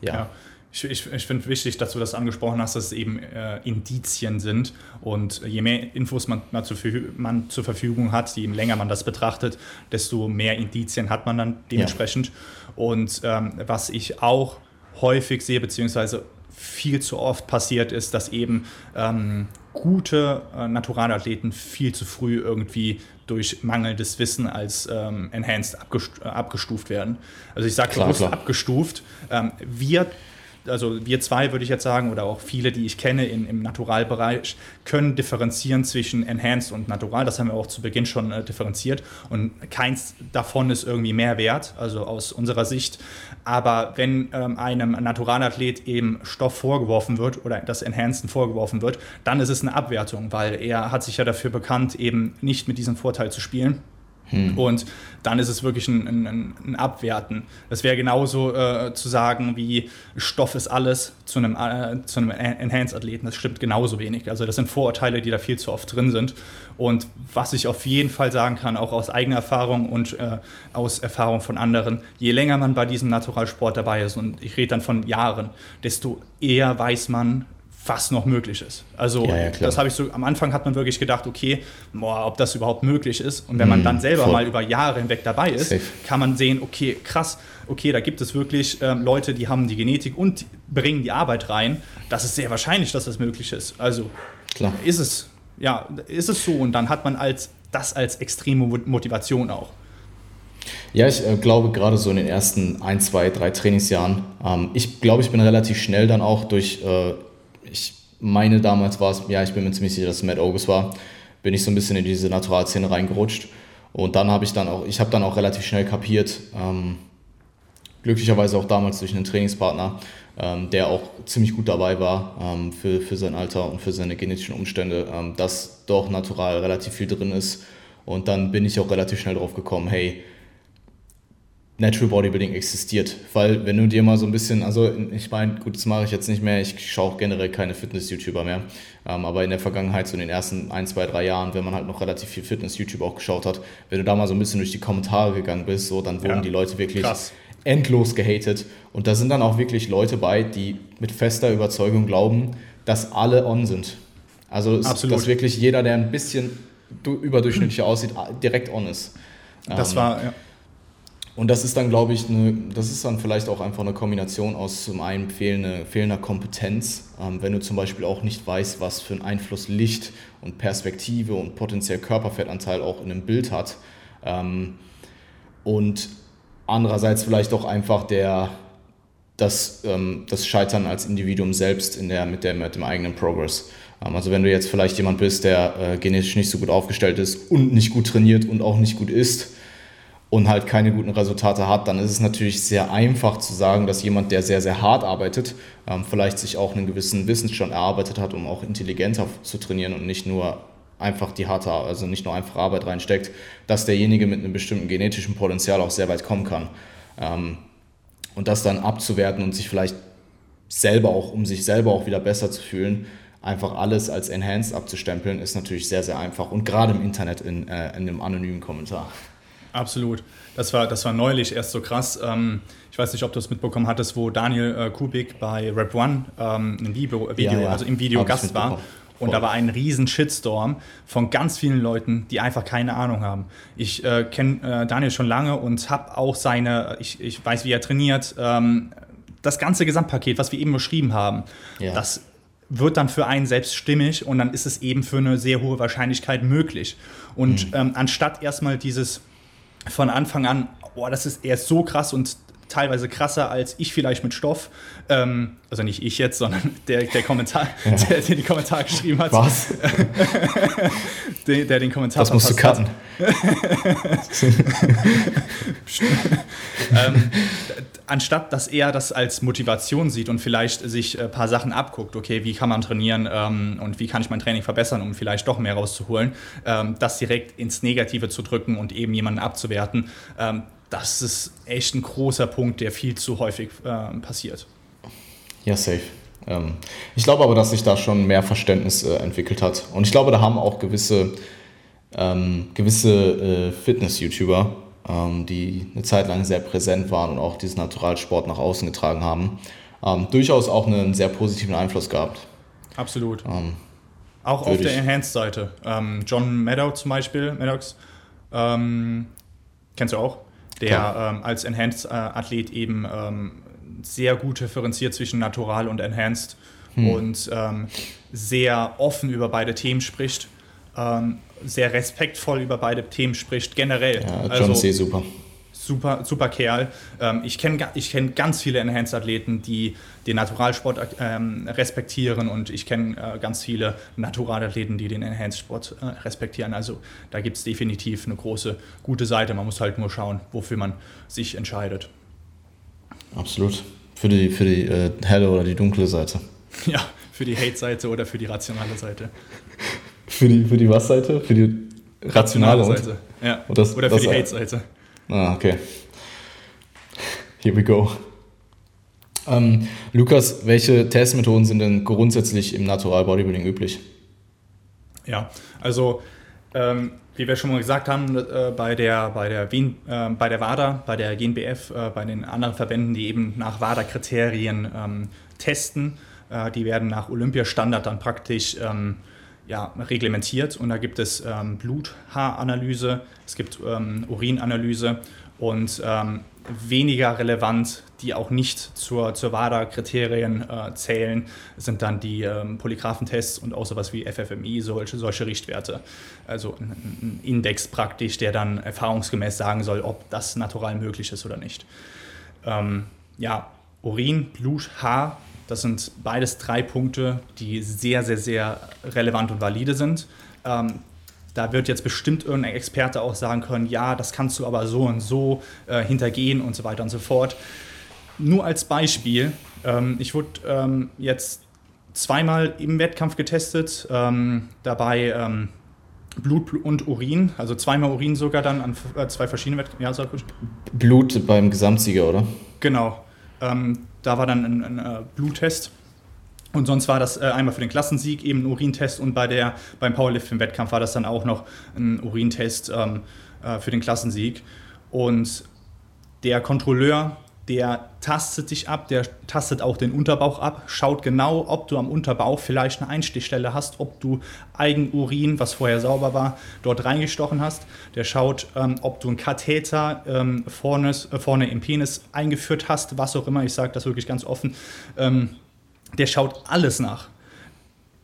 ja. ja. Ich, ich, ich finde wichtig, dass du das angesprochen hast, dass es eben äh, Indizien sind. Und je mehr Infos man, man, zu, man, zur Verfügung hat, je länger man das betrachtet, desto mehr Indizien hat man dann dementsprechend. Ja. Und ähm, was ich auch häufig sehe, beziehungsweise viel zu oft passiert ist, dass eben ähm, gute äh, Naturalathleten viel zu früh irgendwie durch mangelndes Wissen als ähm, enhanced abgestuft, werden. Also ich sage bewusst abgestuft. Ähm, wir also wir zwei würde ich jetzt sagen, oder auch viele, die ich kenne in, im Naturalbereich, können differenzieren zwischen Enhanced und Natural. Das haben wir auch zu Beginn schon äh, differenziert. Und keins davon ist irgendwie mehr wert, also aus unserer Sicht. Aber wenn ähm, einem Naturalathlet eben Stoff vorgeworfen wird oder das Enhanced vorgeworfen wird, dann ist es eine Abwertung, weil er hat sich ja dafür bekannt, eben nicht mit diesem Vorteil zu spielen. Hm. Und dann ist es wirklich ein, ein, ein Abwerten. Das wäre genauso äh, zu sagen wie Stoff ist alles zu einem, äh, einem Enhanced-Athleten. Das stimmt genauso wenig. Also das sind Vorurteile, die da viel zu oft drin sind. Und was ich auf jeden Fall sagen kann, auch aus eigener Erfahrung und äh, aus Erfahrung von anderen, je länger man bei diesem Naturalsport dabei ist, und ich rede dann von Jahren, desto eher weiß man, was noch möglich ist. Also ja, ja, das habe ich so, am Anfang hat man wirklich gedacht, okay, boah, ob das überhaupt möglich ist. Und wenn man mm, dann selber voll. mal über Jahre hinweg dabei ist, Safe. kann man sehen, okay, krass, okay, da gibt es wirklich ähm, Leute, die haben die Genetik und bringen die Arbeit rein. Das ist sehr wahrscheinlich, dass das möglich ist. Also Klar. ist es, ja, ist es so. Und dann hat man als, das als extreme Motivation auch. Ja, ich äh, glaube gerade so in den ersten ein, zwei, drei Trainingsjahren. Ähm, ich glaube, ich bin relativ schnell dann auch durch äh, ich meine damals war es, ja, ich bin mir ziemlich sicher, dass es Matt Ogus war, bin ich so ein bisschen in diese Naturalszene reingerutscht. Und dann habe ich dann auch, ich habe dann auch relativ schnell kapiert, ähm, glücklicherweise auch damals durch einen Trainingspartner, ähm, der auch ziemlich gut dabei war ähm, für, für sein Alter und für seine genetischen Umstände, ähm, dass doch natural relativ viel drin ist. Und dann bin ich auch relativ schnell drauf gekommen, hey, Natural Bodybuilding existiert. Weil wenn du dir mal so ein bisschen, also ich meine, gut, das mache ich jetzt nicht mehr, ich schaue auch generell keine Fitness-YouTuber mehr. Ähm, aber in der Vergangenheit, so in den ersten ein, zwei, drei Jahren, wenn man halt noch relativ viel Fitness-YouTube auch geschaut hat, wenn du da mal so ein bisschen durch die Kommentare gegangen bist, so, dann wurden ja, die Leute wirklich krass. endlos gehatet. Und da sind dann auch wirklich Leute bei, die mit fester Überzeugung glauben, dass alle on sind. Also, Absolut. dass wirklich jeder, der ein bisschen überdurchschnittlich aussieht, direkt on ist. Das ähm, war, ja und das ist dann, glaube ich, eine, das ist dann vielleicht auch einfach eine Kombination aus zum einen fehlende, fehlender Kompetenz, ähm, wenn du zum Beispiel auch nicht weißt, was für einen Einfluss Licht und Perspektive und potenziell Körperfettanteil auch in einem Bild hat. Ähm, und andererseits vielleicht auch einfach der, das, ähm, das Scheitern als Individuum selbst in der, mit, der, mit dem eigenen Progress. Ähm, also wenn du jetzt vielleicht jemand bist, der äh, genetisch nicht so gut aufgestellt ist und nicht gut trainiert und auch nicht gut isst, und halt keine guten Resultate hat, dann ist es natürlich sehr einfach zu sagen, dass jemand, der sehr, sehr hart arbeitet, ähm, vielleicht sich auch einen gewissen Wissensstand erarbeitet hat, um auch intelligenter zu trainieren und nicht nur einfach die harte, also nicht nur einfach Arbeit reinsteckt, dass derjenige mit einem bestimmten genetischen Potenzial auch sehr weit kommen kann. Ähm, und das dann abzuwerten und sich vielleicht selber auch, um sich selber auch wieder besser zu fühlen, einfach alles als enhanced abzustempeln, ist natürlich sehr, sehr einfach und gerade im Internet in, äh, in einem anonymen Kommentar. Absolut. Das war, das war neulich erst so krass. Ähm, ich weiß nicht, ob du es mitbekommen hattest, wo Daniel äh, Kubik bei Rap One ähm, ein Video, äh, Video ja, ja. also im Video Hab Gast war. Und da war ein riesen Shitstorm von ganz vielen Leuten, die einfach keine Ahnung haben. Ich äh, kenne äh, Daniel schon lange und habe auch seine, ich, ich weiß, wie er trainiert, ähm, das ganze Gesamtpaket, was wir eben beschrieben haben, ja. das wird dann für einen selbst stimmig und dann ist es eben für eine sehr hohe Wahrscheinlichkeit möglich. Und mhm. ähm, anstatt erstmal dieses von Anfang an, boah, das ist erst so krass und teilweise krasser als ich vielleicht mit Stoff. Ähm, also nicht ich jetzt, sondern <laughs> der, der Kommentar, ja. <laughs> der, der die Kommentar geschrieben hat. Was? <laughs> der, der, den Kommentar Das musst du cutten. ähm, anstatt dass er das als Motivation sieht und vielleicht sich ein paar Sachen abguckt, okay, wie kann man trainieren ähm, und wie kann ich mein Training verbessern, um vielleicht doch mehr rauszuholen, ähm, das direkt ins Negative zu drücken und eben jemanden abzuwerten, ähm, das ist echt ein großer Punkt, der viel zu häufig äh, passiert. Ja, safe. Ähm, ich glaube aber, dass sich da schon mehr Verständnis äh, entwickelt hat. Und ich glaube, da haben auch gewisse, ähm, gewisse äh, Fitness-YouTuber, ähm, die eine Zeit lang sehr präsent waren und auch diesen Naturalsport nach außen getragen haben, ähm, durchaus auch einen sehr positiven Einfluss gehabt. Absolut. Ähm, auch auf der Enhanced-Seite. Ähm, John Meadow zum Beispiel, Maddox, kennst du auch? Der ähm, als Enhanced-Athlet eben ähm, sehr gut differenziert zwischen Natural und Enhanced hm. und ähm, sehr offen über beide Themen spricht, ähm, sehr respektvoll über beide Themen spricht, generell. Ja, John also, C. super super, super Kerl. Ähm, ich kenne ich kenn ganz viele Enhanced-Athleten, die den Naturalsport ähm, respektieren und ich kenne äh, ganz viele Naturalathleten, die den Enhanced-Sport äh, respektieren. Also da gibt es definitiv eine große, gute Seite. Man muss halt nur schauen, wofür man sich entscheidet. Absolut. Für die, für die äh, helle oder die dunkle Seite. Ja, für die Hate-Seite oder für die rationale Seite. für die, für die was-Seite? Für die rationale, rationale Seite. Ja. Das, oder für die Hate-Seite. Ah, okay. Here we go. Ähm, Lukas, welche Testmethoden sind denn grundsätzlich im Natural Bodybuilding üblich? Ja, also ähm, wie wir schon mal gesagt haben, äh, bei, der, bei, der Wien, äh, bei der WADA, bei der GNBF, äh, bei den anderen Verbänden, die eben nach WADA-Kriterien ähm, testen, äh, die werden nach Olympiastandard dann praktisch ähm, ja, reglementiert und da gibt es ähm, Bluthaaranalyse, es gibt ähm, Urinanalyse und ähm, weniger relevant, die auch nicht zur, zur WADA-Kriterien äh, zählen, sind dann die ähm, Polygraphentests und auch sowas wie FFMI, solche, solche Richtwerte. Also ein, ein, Index praktisch, der dann erfahrungsgemäß sagen soll, ob das natural möglich ist oder nicht. Ähm, ja, Urin, Blut, Haar das sind beides drei Punkte, die sehr, sehr, sehr relevant und valide sind. Ähm, da wird jetzt bestimmt irgendein Experte auch sagen können, ja, das kannst du aber so und so äh, hintergehen und so weiter und so fort. Nur als Beispiel, ähm, ich wurde ähm, jetzt zweimal im Wettkampf getestet, ähm, dabei ähm, Blut und Urin, also zweimal Urin sogar dann an äh, zwei verschiedenen Wettkämpfen. Ja, Blut beim Gesamtsieger, oder? Genau. Ähm, da war dann ein, ein, äh, Bluttest. Und sonst war das äh, einmal für den Klassensieg eben ein Urintest und bei der, beim Powerlifting-Wettkampf war das dann auch noch ein Urintest ähm, äh, für den Klassensieg. Und der Kontrolleur der tastet dich ab, der tastet auch den Unterbauch ab, schaut genau, ob du am Unterbauch vielleicht eine Einstichstelle hast, ob du Eigenurin, was vorher sauber war, dort reingestochen hast. Der schaut, ähm, ob du einen Katheter ähm, vorne, äh, vorne im Penis eingeführt hast, was auch immer, ich sage das wirklich ganz offen. Ähm, der schaut alles nach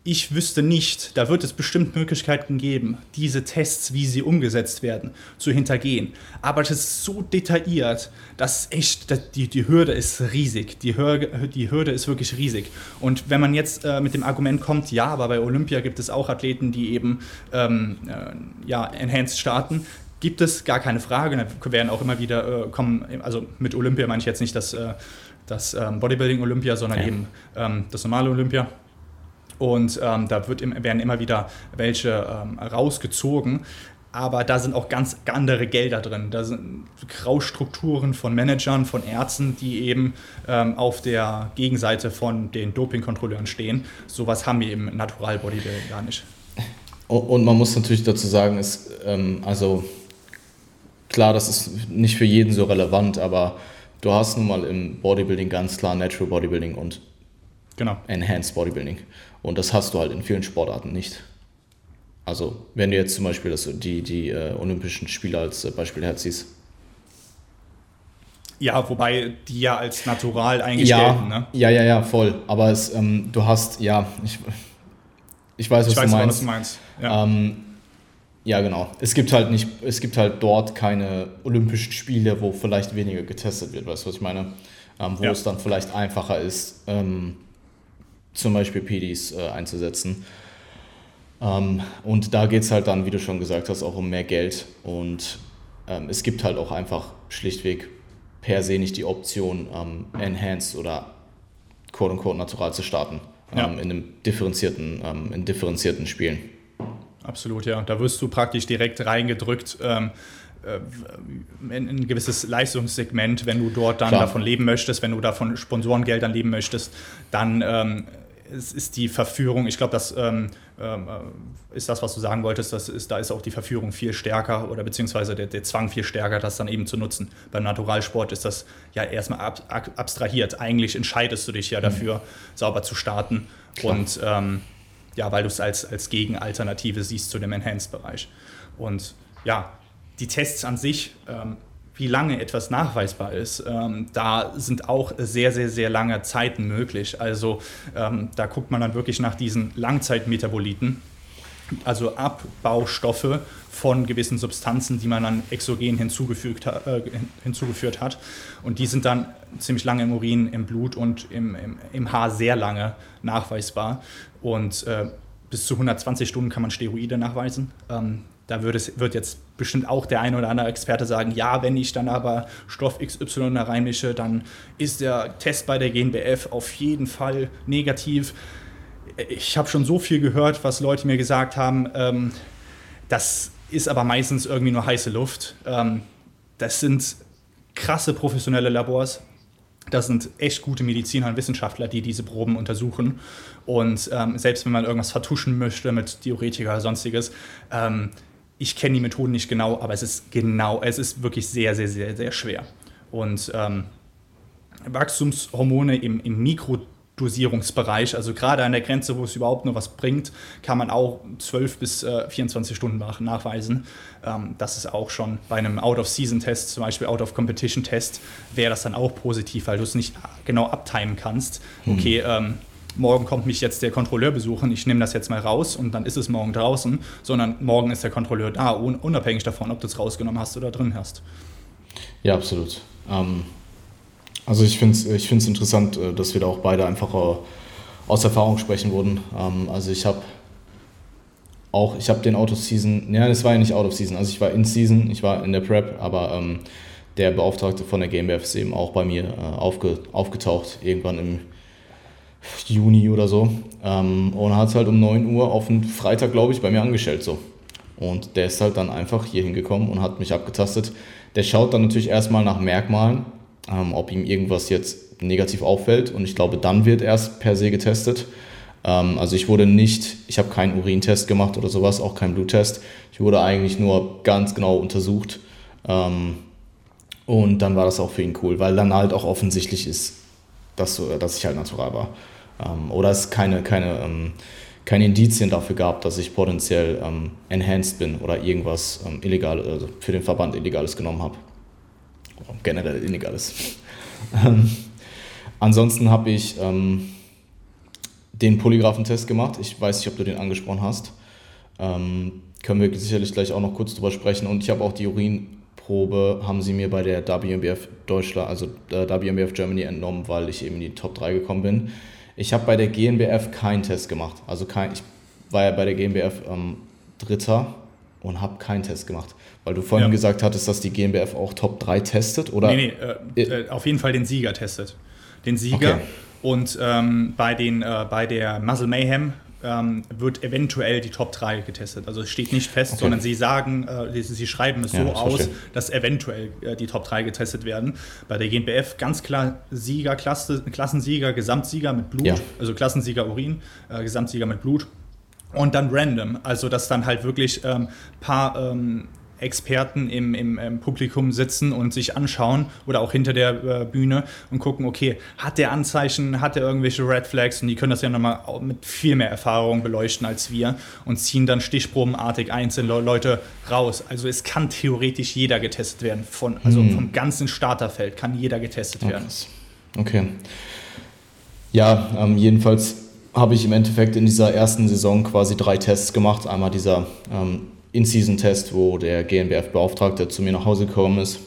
ich wüsste nicht, da wird es bestimmt Möglichkeiten geben, diese Tests, wie sie umgesetzt werden, zu hintergehen. Aber das ist so detailliert, dass echt, dass die, die Hürde ist riesig. Die Hürde, die Hürde ist wirklich riesig. Und wenn man jetzt äh, mit dem Argument kommt, ja, aber bei Olympia gibt es auch Athleten, die eben ähm, äh, ja, Enhanced starten, gibt es gar keine Frage. Da werden auch immer wieder äh, kommen, also mit Olympia meine ich jetzt nicht das, äh, das ähm, Bodybuilding-Olympia, sondern ja. eben ähm, das normale Olympia. Und ähm, da wird, werden immer wieder welche ähm, rausgezogen. Aber da sind auch ganz andere Gelder drin. Da sind Graustrukturen von Managern, von Ärzten, die eben ähm, auf der Gegenseite von den Dopingkontrolleuren stehen. Sowas haben wir im Natural Bodybuilding gar nicht. Und man muss natürlich dazu sagen, ist, ähm, also klar, das ist nicht für jeden so relevant, aber du hast nun mal im Bodybuilding ganz klar Natural Bodybuilding und genau. Enhanced Bodybuilding. Und das hast du halt in vielen Sportarten nicht. Also, wenn du jetzt zum Beispiel das, die, die äh, Olympischen Spiele als äh, Beispiel herziehst. Ja, wobei die ja als natural eingestellt ja, ne? Ja, ja, ja, voll. Aber es, ähm, du hast, ja, ich, ich weiß, was ich weiß, du meinst. Was du meinst. Ja. Ähm, ja, genau. Es gibt halt nicht, es gibt halt dort keine Olympischen Spiele, wo vielleicht weniger getestet wird, weißt du, was ich meine? Ähm, wo ja. es dann vielleicht einfacher ist, ähm, zum Beispiel PDs äh, einzusetzen. Ähm, und da geht es halt dann, wie du schon gesagt hast, auch um mehr Geld. Und ähm, es gibt halt auch einfach schlichtweg per se nicht die Option, ähm, Enhanced oder quote-unquote natural zu starten. Ja. Ähm, in einem differenzierten, ähm, in differenzierten Spielen. Absolut, ja. Da wirst du praktisch direkt reingedrückt ähm, äh, ein gewisses Leistungssegment, wenn du dort dann Klar. davon leben möchtest, wenn du davon Sponsorengeldern leben möchtest, dann ähm, es ist die Verführung, ich glaube, das ähm, äh, ist das, was du sagen wolltest, das ist, da ist auch die Verführung viel stärker oder beziehungsweise der, der Zwang viel stärker, das dann eben zu nutzen. Beim Naturalsport ist das ja erstmal ab, ab, abstrahiert. Eigentlich entscheidest du dich ja mhm. dafür, mhm. sauber zu starten Klar. und ähm, ja, weil du es als, als Gegenalternative siehst zu dem Enhanced-Bereich. Und ja, die Tests an sich, ähm, wie lange etwas nachweisbar ist, ähm, da sind auch sehr, sehr, sehr lange Zeiten möglich. Also ähm, da guckt man dann wirklich nach diesen Langzeitmetaboliten, also Abbaustoffe von gewissen Substanzen, die man dann exogen hinzugefügt, äh, hinzugeführt hat. Und die sind dann ziemlich lange im Urin, im Blut und im, im, im Haar sehr lange nachweisbar. Und äh, bis zu 120 Stunden kann man Steroide nachweisen. Ähm, da wird, es, wird jetzt bestimmt auch der eine oder andere Experte sagen, ja, wenn ich dann aber Stoff XY da reinmische, dann ist der Test bei der GNBF auf jeden Fall negativ. Ich habe schon so viel gehört, was Leute mir gesagt haben. Ähm, das ist aber meistens irgendwie nur heiße Luft. Ähm, das sind krasse professionelle Labors. Das sind echt gute Mediziner und Wissenschaftler, die diese Proben untersuchen. Und ähm, selbst wenn man irgendwas vertuschen möchte mit Diuretika oder sonstiges, ähm, ich kenne die Methoden nicht genau, aber es ist genau, es ist wirklich sehr, sehr, sehr, sehr schwer. Und ähm, Wachstumshormone im, im Mikrodosierungsbereich, also gerade an der Grenze, wo es überhaupt nur was bringt, kann man auch 12 bis äh, 24 Stunden nachweisen. Ähm, das ist auch schon bei einem Out-of-Season-Test, zum Beispiel Out-of-Competition-Test, wäre das dann auch positiv, weil du es nicht genau abtimen kannst. Hm. Okay, ähm, morgen kommt mich jetzt der Kontrolleur besuchen, ich nehme das jetzt mal raus und dann ist es morgen draußen, sondern morgen ist der Kontrolleur da, unabhängig davon, ob du es rausgenommen hast oder drin hast. Ja, absolut. Ähm, also ich finde es ich interessant, äh, dass wir da auch beide einfach äh, aus Erfahrung sprechen wurden. Ähm, also ich habe auch, ich habe den Out of Season, ja, das war ja nicht Out of Season, also ich war in Season, ich war in der Prep, aber ähm, der Beauftragte von der GmbF ist eben auch bei mir äh, aufge, aufgetaucht, irgendwann im Juni oder so. Ähm, und hat es halt um 9 Uhr auf einen Freitag, glaube ich, bei mir angestellt so. Und der ist halt dann einfach hier hingekommen und hat mich abgetastet. Der schaut dann natürlich erstmal nach Merkmalen, ähm, ob ihm irgendwas jetzt negativ auffällt. Und ich glaube, dann wird erst per se getestet. Ähm, also ich wurde nicht, ich habe keinen Urintest gemacht oder sowas, auch keinen Bluttest. Ich wurde eigentlich nur ganz genau untersucht. Und dann war das auch für ihn cool, weil dann halt auch offensichtlich ist, dass, dass ich halt natural war. Ähm, oder es keine, keine, ähm, keine Indizien dafür gab, dass ich potenziell ähm, enhanced bin oder irgendwas ähm, illegal, also für den Verband Illegales genommen habe. Generell Illegales. <laughs> Ähm, ansonsten habe ich ähm, den Polygraphentest gemacht. Ich weiß nicht, ob du den angesprochen hast. können wir sicherlich gleich auch noch kurz drüber sprechen. Und ich habe auch die Urin Probe haben sie mir bei der WMBF Deutschland, also äh, WMBF Germany entnommen, weil ich eben in die Top 3 gekommen bin. Ich habe bei der GNBF keinen Test gemacht. Also kein, ich war ja bei der GNBF ähm, Dritter und habe keinen Test gemacht. Weil du vorhin ja. gesagt hattest, dass die GNBF auch Top 3 testet, oder? Nee, nee, äh, äh, auf jeden Fall den Sieger testet. Den Sieger. Okay. Und ähm, bei, den, äh, bei der Muzzle Mayhem ähm, wird eventuell die Top 3 getestet. Also es steht nicht fest, okay. sondern sie sagen, äh, sie, schreiben es ja, so aus, verstehe. dass eventuell äh, die Top 3 getestet werden. Bei der GNBF ganz klar Sieger, Klasse, Klassensieger, Gesamtsieger mit Blut, ja. also Klassensieger Urin, äh, Gesamtsieger mit Blut. Und dann random, also dass dann halt wirklich ein ähm, paar ähm, Experten im, im, im, Publikum sitzen und sich anschauen oder auch hinter der äh, Bühne und gucken, okay, hat der Anzeichen, hat er irgendwelche Red Flags und die können das ja nochmal mit viel mehr Erfahrung beleuchten als wir und ziehen dann stichprobenartig einzelne Leute raus. Also es kann theoretisch jeder getestet werden, von, also hm. vom ganzen Starterfeld kann jeder getestet okay. werden. Okay. Ja, ähm, jedenfalls habe ich im Endeffekt in dieser ersten Saison quasi drei Tests gemacht. Einmal dieser ähm, in-Season-Test, wo der GNBF-Beauftragte zu mir nach Hause gekommen ist,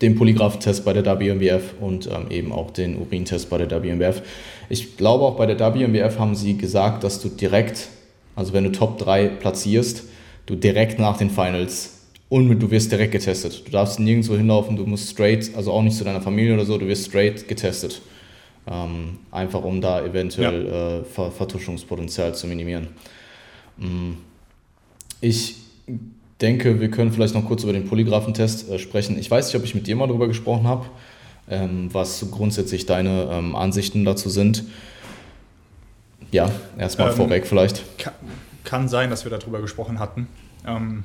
den Polygraph-Test bei der WMBF und ähm, eben auch den Urin-Test bei der WMBF. Ich glaube auch bei der WMBF haben sie gesagt, dass du direkt, also wenn du Top 3 platzierst, du direkt nach den Finals und du wirst direkt getestet. Du darfst nirgendwo hinlaufen, du musst straight, also auch nicht zu deiner Familie oder so, du wirst straight getestet. Ähm, einfach um da eventuell ja. äh, Vertuschungspotenzial zu minimieren. Mhm. Ich denke, wir können vielleicht noch kurz über den Polygraphentest äh, sprechen. Ich weiß nicht, ob ich mit dir mal darüber gesprochen habe, ähm, was grundsätzlich deine ähm, Ansichten dazu sind. Ja, erstmal ähm, vorweg vielleicht. Kann, kann, sein, dass wir darüber gesprochen hatten. Ähm,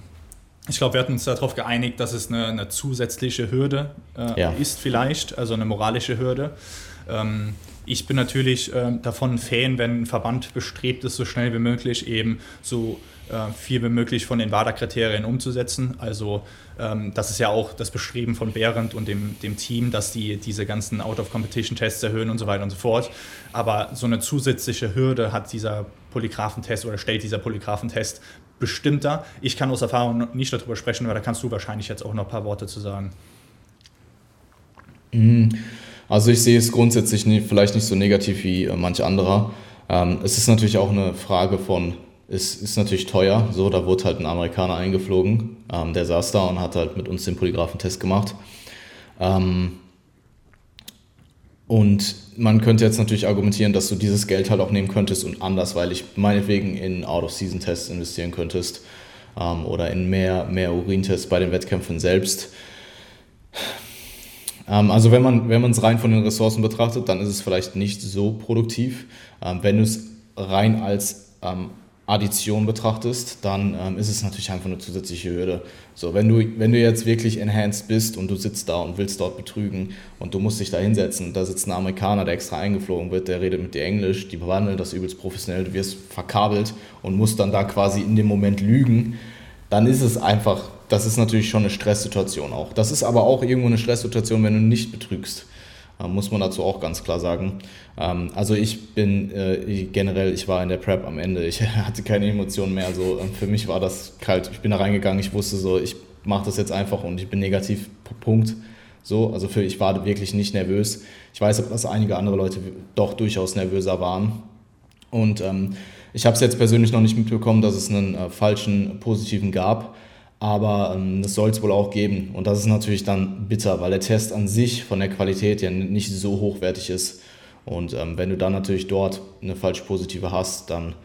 ich glaube, wir hatten uns darauf geeinigt, dass es eine, eine zusätzliche Hürde äh, ja. ist, vielleicht, also eine moralische Hürde. Ähm, ich bin natürlich äh, davon ein Fan, wenn ein Verband bestrebt ist, so schnell wie möglich eben so viel wie möglich von den WADA-Kriterien umzusetzen. Also ähm, das ist ja auch das Bestreben von Behrendt und dem, dem Team, dass die diese ganzen Out-of-Competition-Tests erhöhen und so weiter und so fort. Aber so eine zusätzliche Hürde hat dieser Polygraphentest oder stellt dieser Polygraphentest bestimmter. Ich kann aus Erfahrung nicht darüber sprechen, aber da kannst du wahrscheinlich jetzt auch noch ein paar Worte zu sagen. Mhm. Also ich sehe es grundsätzlich nie, vielleicht nicht so negativ wie äh, manch anderer. Ähm, es ist natürlich auch eine Frage von, es ist natürlich teuer. So, da wurde halt ein Amerikaner eingeflogen, ähm, der saß da und hat halt mit uns den Polygraphentest gemacht. Ähm, und man könnte jetzt natürlich argumentieren, dass du dieses Geld halt auch nehmen könntest und andersweilig meinetwegen in Out-of-Season-Tests investieren könntest ähm, oder in mehr, mehr Urintests bei den Wettkämpfen selbst. Ähm, also wenn man es rein von den Ressourcen betrachtet, dann ist es vielleicht nicht so produktiv. Ähm, wenn du es rein als ähm, Addition betrachtest, dann ähm, ist es natürlich einfach eine zusätzliche Hürde. So, wenn du, wenn du jetzt wirklich enhanced bist und du sitzt da und willst dort betrügen und du musst dich da hinsetzen, da sitzt ein Amerikaner, der extra eingeflogen wird, der redet mit dir Englisch, die bewandeln das übelst professionell, du wirst verkabelt und musst dann da quasi in dem Moment lügen, dann ist es einfach das ist natürlich schon eine Stresssituation auch. Das ist aber auch irgendwo eine Stresssituation, wenn du nicht betrügst. Muss man dazu auch ganz klar sagen. Ähm, also ich bin äh, generell, ich war in der Prep am Ende, ich <laughs> hatte keine Emotionen mehr. Also für mich war das kalt. Ich bin da reingegangen, ich wusste so, ich mache das jetzt einfach und ich bin negativ, Punkt. So, also für ich war wirklich nicht nervös. Ich weiß, dass einige andere Leute doch durchaus nervöser waren. Und ähm, ich habe es jetzt persönlich noch nicht mitbekommen, dass es einen äh, falschen positiven gab. Aber ähm, das soll es wohl auch geben. Und das ist natürlich dann bitter, weil der Test an sich von der Qualität ja nicht so hochwertig ist. Und ähm, wenn du dann natürlich dort eine falsch positive hast, dann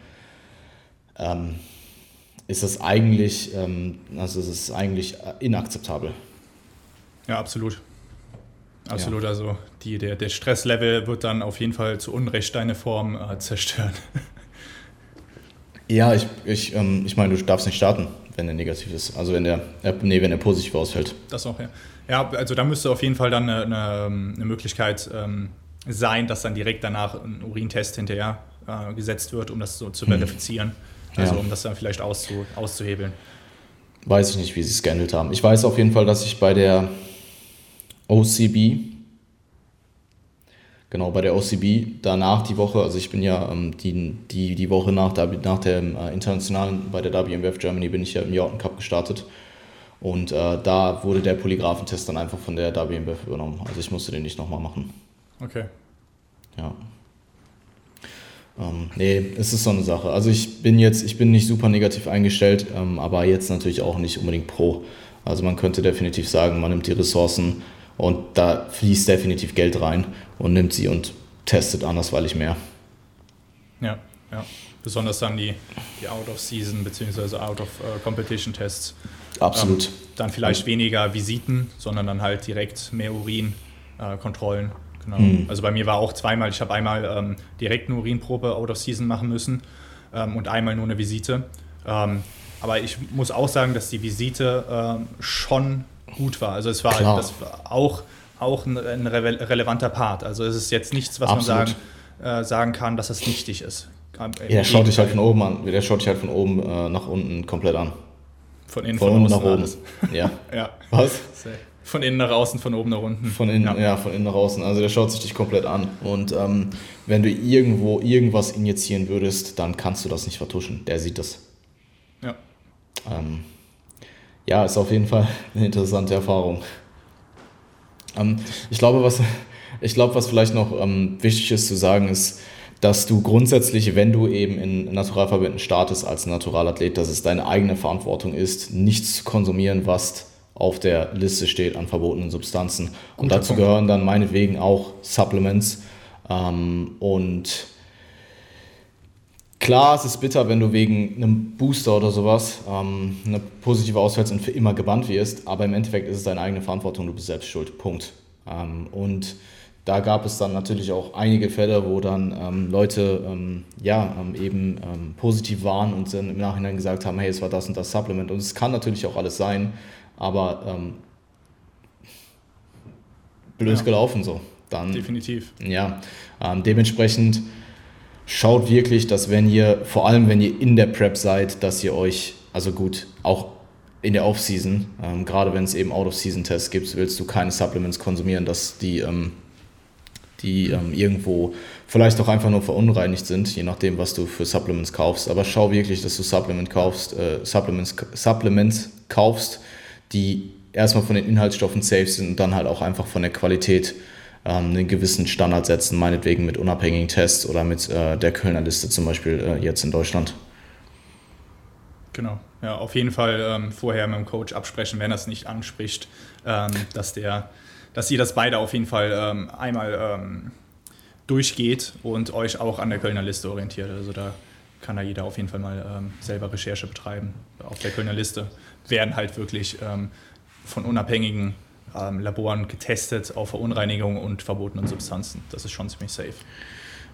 ähm, ist das eigentlich, ähm, also es ist eigentlich inakzeptabel. Ja, absolut. Absolut, ja. also die, der, der Stresslevel wird dann auf jeden Fall zu Unrecht deine Form äh, zerstören. Ja, ich, ich, ähm, ich meine, du darfst nicht starten wenn er negativ ist. Also wenn er, nee, wenn er positiv ausfällt. Das auch, ja. Ja, also da müsste auf jeden Fall dann eine, eine, eine Möglichkeit ähm, sein, dass dann direkt danach ein Urintest hinterher äh, gesetzt wird, um das so zu hm. verifizieren. Hm. Also ja. um das dann vielleicht auszu, auszuhebeln. Weiß ich nicht, wie sie es gehandelt haben. Ich weiß auf jeden Fall, dass ich bei der OCB, Genau, bei der OCB danach die Woche, also ich bin ja ähm, die, die, die Woche nach, der, nach dem äh, internationalen, bei der WMWF Germany bin ich ja im Jordan Cup gestartet. Und äh, da wurde der Polygraphentest dann einfach von der WMWF übernommen. Also ich musste den nicht nochmal machen. Okay. Ja. Ähm, nee, es ist so eine Sache. Also ich bin jetzt, ich bin nicht super negativ eingestellt, ähm, aber jetzt natürlich auch nicht unbedingt pro. Also man könnte definitiv sagen, man nimmt die Ressourcen und da fließt definitiv Geld rein und nimmt sie und testet andersweilig mehr. Ja, ja. Besonders dann die, die Out-of-Season bzw. Out-of-Competition-Tests. Absolut. Ähm, dann vielleicht weniger Visiten, sondern dann halt direkt mehr Urinkontrollen. Äh, genau. Mhm. Also bei mir war auch zweimal, ich habe einmal ähm, direkt eine Urinprobe Out-of-Season machen müssen ähm, und einmal nur eine Visite. Ähm, aber ich muss auch sagen, dass die Visite ähm, schon gut war. Also es war, Klar. das war auch, auch ein, ein re relevanter Part. Also es ist jetzt nichts, was Absolut. man sagen, äh, sagen kann, dass es nichtig ist. Ja, der schaut dich halt von oben an. Der schaut dich halt von oben äh, nach unten komplett an. Von innen, von, von unten nach oben. Alles. Ja. <laughs> ja. Was? Von innen nach außen, von oben nach unten. Von innen, ja. ja. von innen nach außen. Also der schaut sich dich komplett an. Und ähm, wenn du irgendwo irgendwas injizieren würdest, dann kannst du das nicht vertuschen. Der sieht das. Ja. Ähm, ja, ist auf jeden Fall eine interessante Erfahrung. Ähm, ich glaube, was, ich glaube, was vielleicht noch ähm, wichtig ist zu sagen, ist, dass du grundsätzlich, wenn du eben in Naturalverbänden startest als Naturalathlet, dass es deine eigene Verantwortung ist, nichts zu konsumieren, was auf der Liste steht an verbotenen Substanzen. Und Guter dazu Punkt. gehören dann meinetwegen auch Supplements. Ähm, und Klar, es ist bitter, wenn du wegen einem Booster oder sowas ähm, eine positive ausfällst und für immer gebannt wirst, aber im Endeffekt ist es deine eigene Verantwortung, du bist selbst schuld. Punkt. Ähm, und da gab es dann natürlich auch einige Fälle, wo dann ähm, Leute ähm, ja, ähm, eben ähm, positiv waren und dann im Nachhinein gesagt haben, hey, es war das und das Supplement. Und es kann natürlich auch alles sein, aber blöd ja. gelaufen so. dann. Definitiv. Ja, dementsprechend schaut wirklich, dass wenn ihr, vor allem wenn ihr in der Prep seid, dass ihr euch, also gut, auch in der Offseason, ähm, gerade wenn es eben Out-of-Season-Tests gibt, willst du keine Supplements konsumieren, dass die, ähm, die ähm, irgendwo vielleicht auch einfach nur verunreinigt sind, je nachdem, was du für Supplements kaufst. Aber schau wirklich, dass du Supplement kaufst, äh, Supplements, Supplements kaufst, die erstmal von den Inhaltsstoffen safe sind und dann halt auch einfach von der Qualität ähm, einen gewissen Standard setzen, meinetwegen mit unabhängigen Tests oder mit äh, der Kölner Liste zum Beispiel äh, jetzt in Deutschland. Genau, ja, auf jeden Fall ähm, vorher mit dem Coach absprechen, wenn er es nicht anspricht, ähm, dass der, dass ihr das beide auf jeden Fall ähm, einmal ähm, durchgeht und euch auch an der Kölner Liste orientiert. Also da kann da jeder auf jeden Fall mal ähm, selber Recherche betreiben. Auf der Kölner Liste werden halt wirklich ähm, von unabhängigen ähm, Laboren getestet auf Verunreinigung und verbotenen Substanzen. Das ist schon ziemlich safe.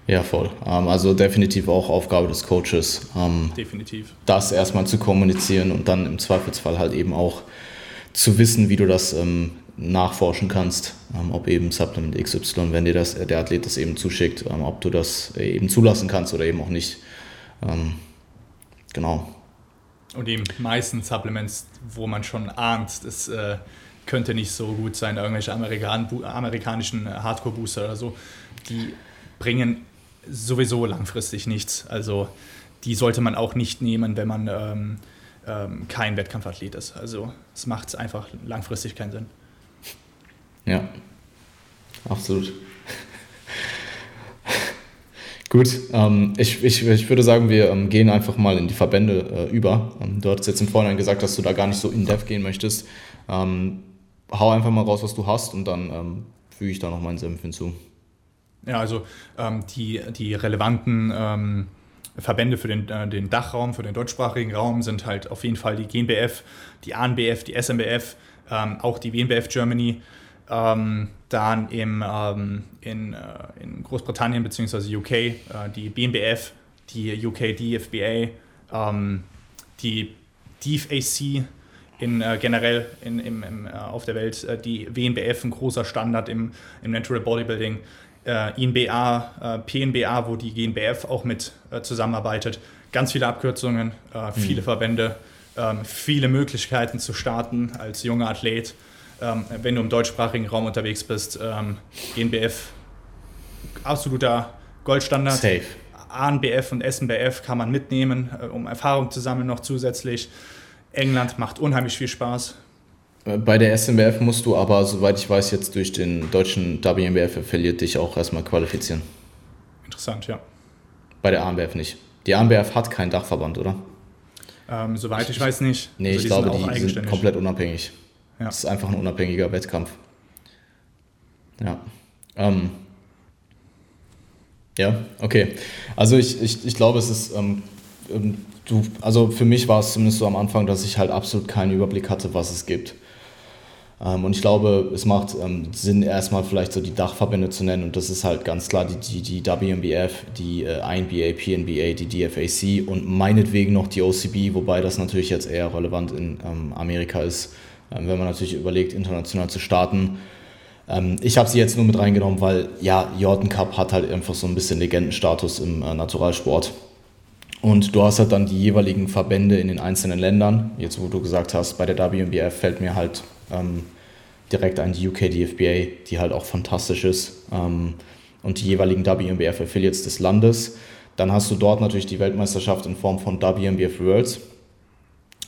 Ja, voll. Ähm, also definitiv auch Aufgabe des Coaches. Ähm, definitiv. Das erstmal zu kommunizieren und dann im Zweifelsfall halt eben auch zu wissen, wie du das ähm, nachforschen kannst, ob eben Supplement XY, wenn dir das, der Athlet das eben zuschickt, ob du das eben zulassen kannst oder eben auch nicht. Genau. Und die meisten Supplements, wo man schon ahnt, das äh, könnte nicht so gut sein, irgendwelche Amerikan amerikanischen Hardcore-Booster oder so, die bringen sowieso langfristig nichts. Also die sollte man auch nicht nehmen, wenn man ähm, ähm, kein Wettkampfathlet ist. Also es macht einfach langfristig keinen Sinn. Ja, absolut. <laughs> Gut, ähm, ich, ich, ich würde sagen, wir ähm, gehen einfach mal in die Verbände äh, über. Ähm, du hast jetzt im Vorhinein gesagt, dass du da gar nicht so in-depth gehen möchtest. Ähm, hau einfach mal raus, was du hast und dann ähm, füge ich da noch meinen Senf hinzu. Ja, also ähm, die, die relevanten Verbände für den, äh, den Dachraum, für den deutschsprachigen Raum sind halt auf jeden Fall die GNBF, die ANBF, die SMBF, auch die WNBF Germany ähm, dann im, ähm, in, äh, in Großbritannien bzw. UK äh, die BNBF, die UK DFBA, ähm, die DFAC in, äh, generell in, im, im, äh, auf der Welt, äh, die WNBF, ein großer Standard im, im Natural Bodybuilding, äh, INBA, PNBA, wo die GNBF auch mit zusammenarbeitet. Ganz viele Abkürzungen, viele mhm. Verbände, ähm, viele Möglichkeiten zu starten als junger Athlet ähm, wenn du im deutschsprachigen Raum unterwegs bist, ähm, GNBF, absoluter Goldstandard. Safe. ANBF und SNBF kann man mitnehmen, äh, um Erfahrung zu sammeln noch zusätzlich. England macht unheimlich viel Spaß. Äh, bei der SNBF musst du aber, soweit ich weiß, jetzt durch den deutschen WNBF affiliate dich auch erstmal qualifizieren. Interessant, ja. Bei der ANBF nicht. Die ANBF hat keinen Dachverband, oder? Ähm, soweit ich, ich weiß nicht. Nee, also ich glaube, die sind komplett unabhängig. Ja. Das ist einfach ein unabhängiger Wettkampf. Ja. Ähm. Ja, okay. Also ich, ich, ich glaube, es ist, ähm, ähm, du, also für mich war es zumindest so am Anfang, dass ich halt absolut keinen Überblick hatte, was es gibt. Ähm, und ich glaube, es macht ähm, Sinn, erstmal vielleicht so die Dachverbände zu nennen. Und das ist halt ganz klar die, die, die WMBF, die äh, INBA, PNBA, die DFAC und meinetwegen noch die OCB, wobei das natürlich jetzt eher relevant in ähm, Amerika ist ähm, wenn man natürlich überlegt, international zu starten. Ähm, ich habe sie jetzt nur mit reingenommen, weil ja, Jordan Cup hat halt einfach so ein bisschen Legendenstatus im äh, Naturalsport. Und du hast halt dann die jeweiligen Verbände in den einzelnen Ländern. Jetzt, wo du gesagt hast, bei der WNBF fällt mir halt ähm, direkt ein die UK DFBA, die halt auch fantastisch ist. Ähm, und die jeweiligen WNBF-Affiliates des Landes. Dann hast du dort natürlich die Weltmeisterschaft in Form von WNBF Worlds.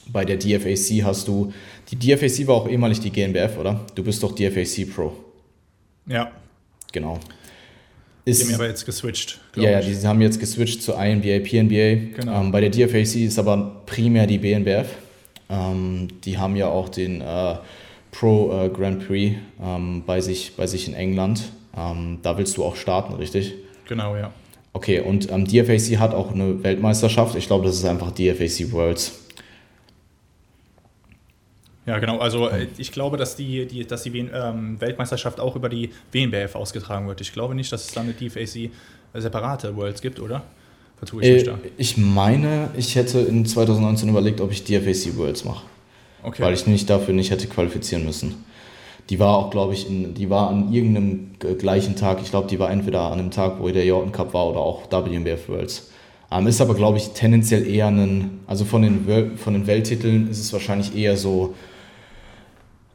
Bei der DFAC hast du die DFAC war auch ehemalig die GNBF, oder? Du bist doch DFAC Pro. Ja. Genau. Ist, die haben aber jetzt geswitcht. Ja, ja, die haben jetzt geswitcht zu INBA, PNBA. Genau. Ähm, bei der DFAC ist aber primär die BNBF. Ähm, die haben ja auch den äh, Pro äh, Grand Prix ähm, bei, sich, bei sich in England. Ähm, da willst du auch starten, richtig? Genau, ja. Okay, und ähm, DFAC hat auch eine Weltmeisterschaft. Ich glaube, das ist einfach DFAC Worlds. Ja, genau. Also äh, ich glaube, dass die, die, dass die ähm, Weltmeisterschaft auch über die WNBF ausgetragen wird. Ich glaube nicht, dass es da eine DFAC separate Worlds gibt, oder? Vertue ich äh, mich da? Ich meine, ich hätte in 2019 überlegt, ob ich DFAC Worlds mache. Okay. Weil ich mich dafür nicht hätte qualifizieren müssen. Die war auch, glaube ich, in, die war an irgendeinem gleichen Tag. Ich glaube, die war entweder an einem Tag, wo der Jordan Cup war oder auch WMBF Worlds. Ähm, ist aber, glaube ich, tendenziell eher ein, also von den, von den Welttiteln ist es wahrscheinlich eher so,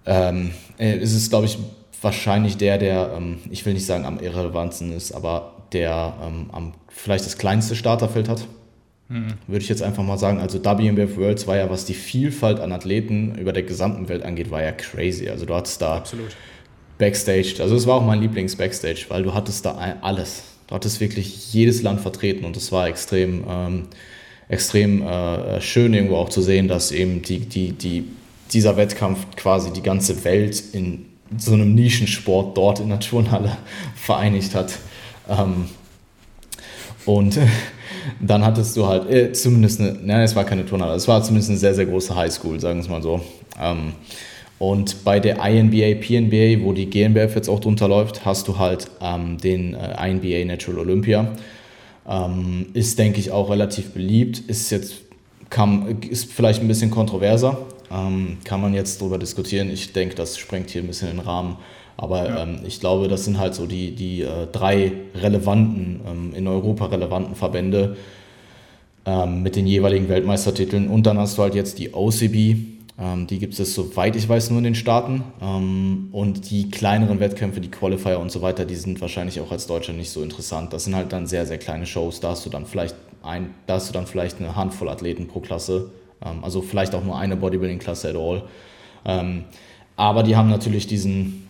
ähm, äh, ist es, glaube ich, wahrscheinlich der, der, ähm, ich will nicht sagen am irrelevantesten ist, aber der ähm, am, vielleicht das kleinste Starterfeld hat. Mhm. Würde ich jetzt einfach mal sagen. Also WMBF Worlds war ja, was die Vielfalt an Athleten über der gesamten Welt angeht, war ja crazy. Also du hattest da Absolut. Backstage, also es war auch mein Lieblings-Backstage, weil du hattest da alles. Du hattest wirklich jedes Land vertreten und es war extrem, ähm, extrem äh, schön irgendwo auch zu sehen, dass eben die, die, die, dieser Wettkampf quasi die ganze Welt in so einem Nischensport dort in der Turnhalle <laughs> vereinigt hat. Ähm, und <laughs> dann hattest du halt äh, zumindest eine, nein, es war keine Turnhalle, es war zumindest eine sehr, sehr große Highschool, sagen wir es mal so. Ähm, und bei der INBA, PNBA, wo die GNBF jetzt auch drunter läuft, hast du halt ähm, den äh, INBA Natural Olympia. Ähm, ist, denke ich, auch relativ beliebt. Ist jetzt kam, ist vielleicht ein bisschen kontroverser. Ähm, kann man jetzt darüber diskutieren. Ich denke, das sprengt hier ein bisschen den Rahmen. Aber ja. ähm, ich glaube, das sind halt so die, die äh, drei relevanten, ähm, in Europa relevanten Verbände ähm, mit den jeweiligen Weltmeistertiteln. Und dann hast du halt jetzt die OCB, ähm, die gibt es, soweit ich weiß, nur in den Staaten. Ähm, und die kleineren Wettkämpfe, die Qualifier und so weiter, die sind wahrscheinlich auch als Deutscher nicht so interessant. Das sind halt dann sehr, sehr kleine Shows. Da hast du dann vielleicht, ein, da hast du dann vielleicht eine Handvoll Athleten pro Klasse. Ähm, also vielleicht auch nur eine Bodybuilding-Klasse at all. aber die haben natürlich diesen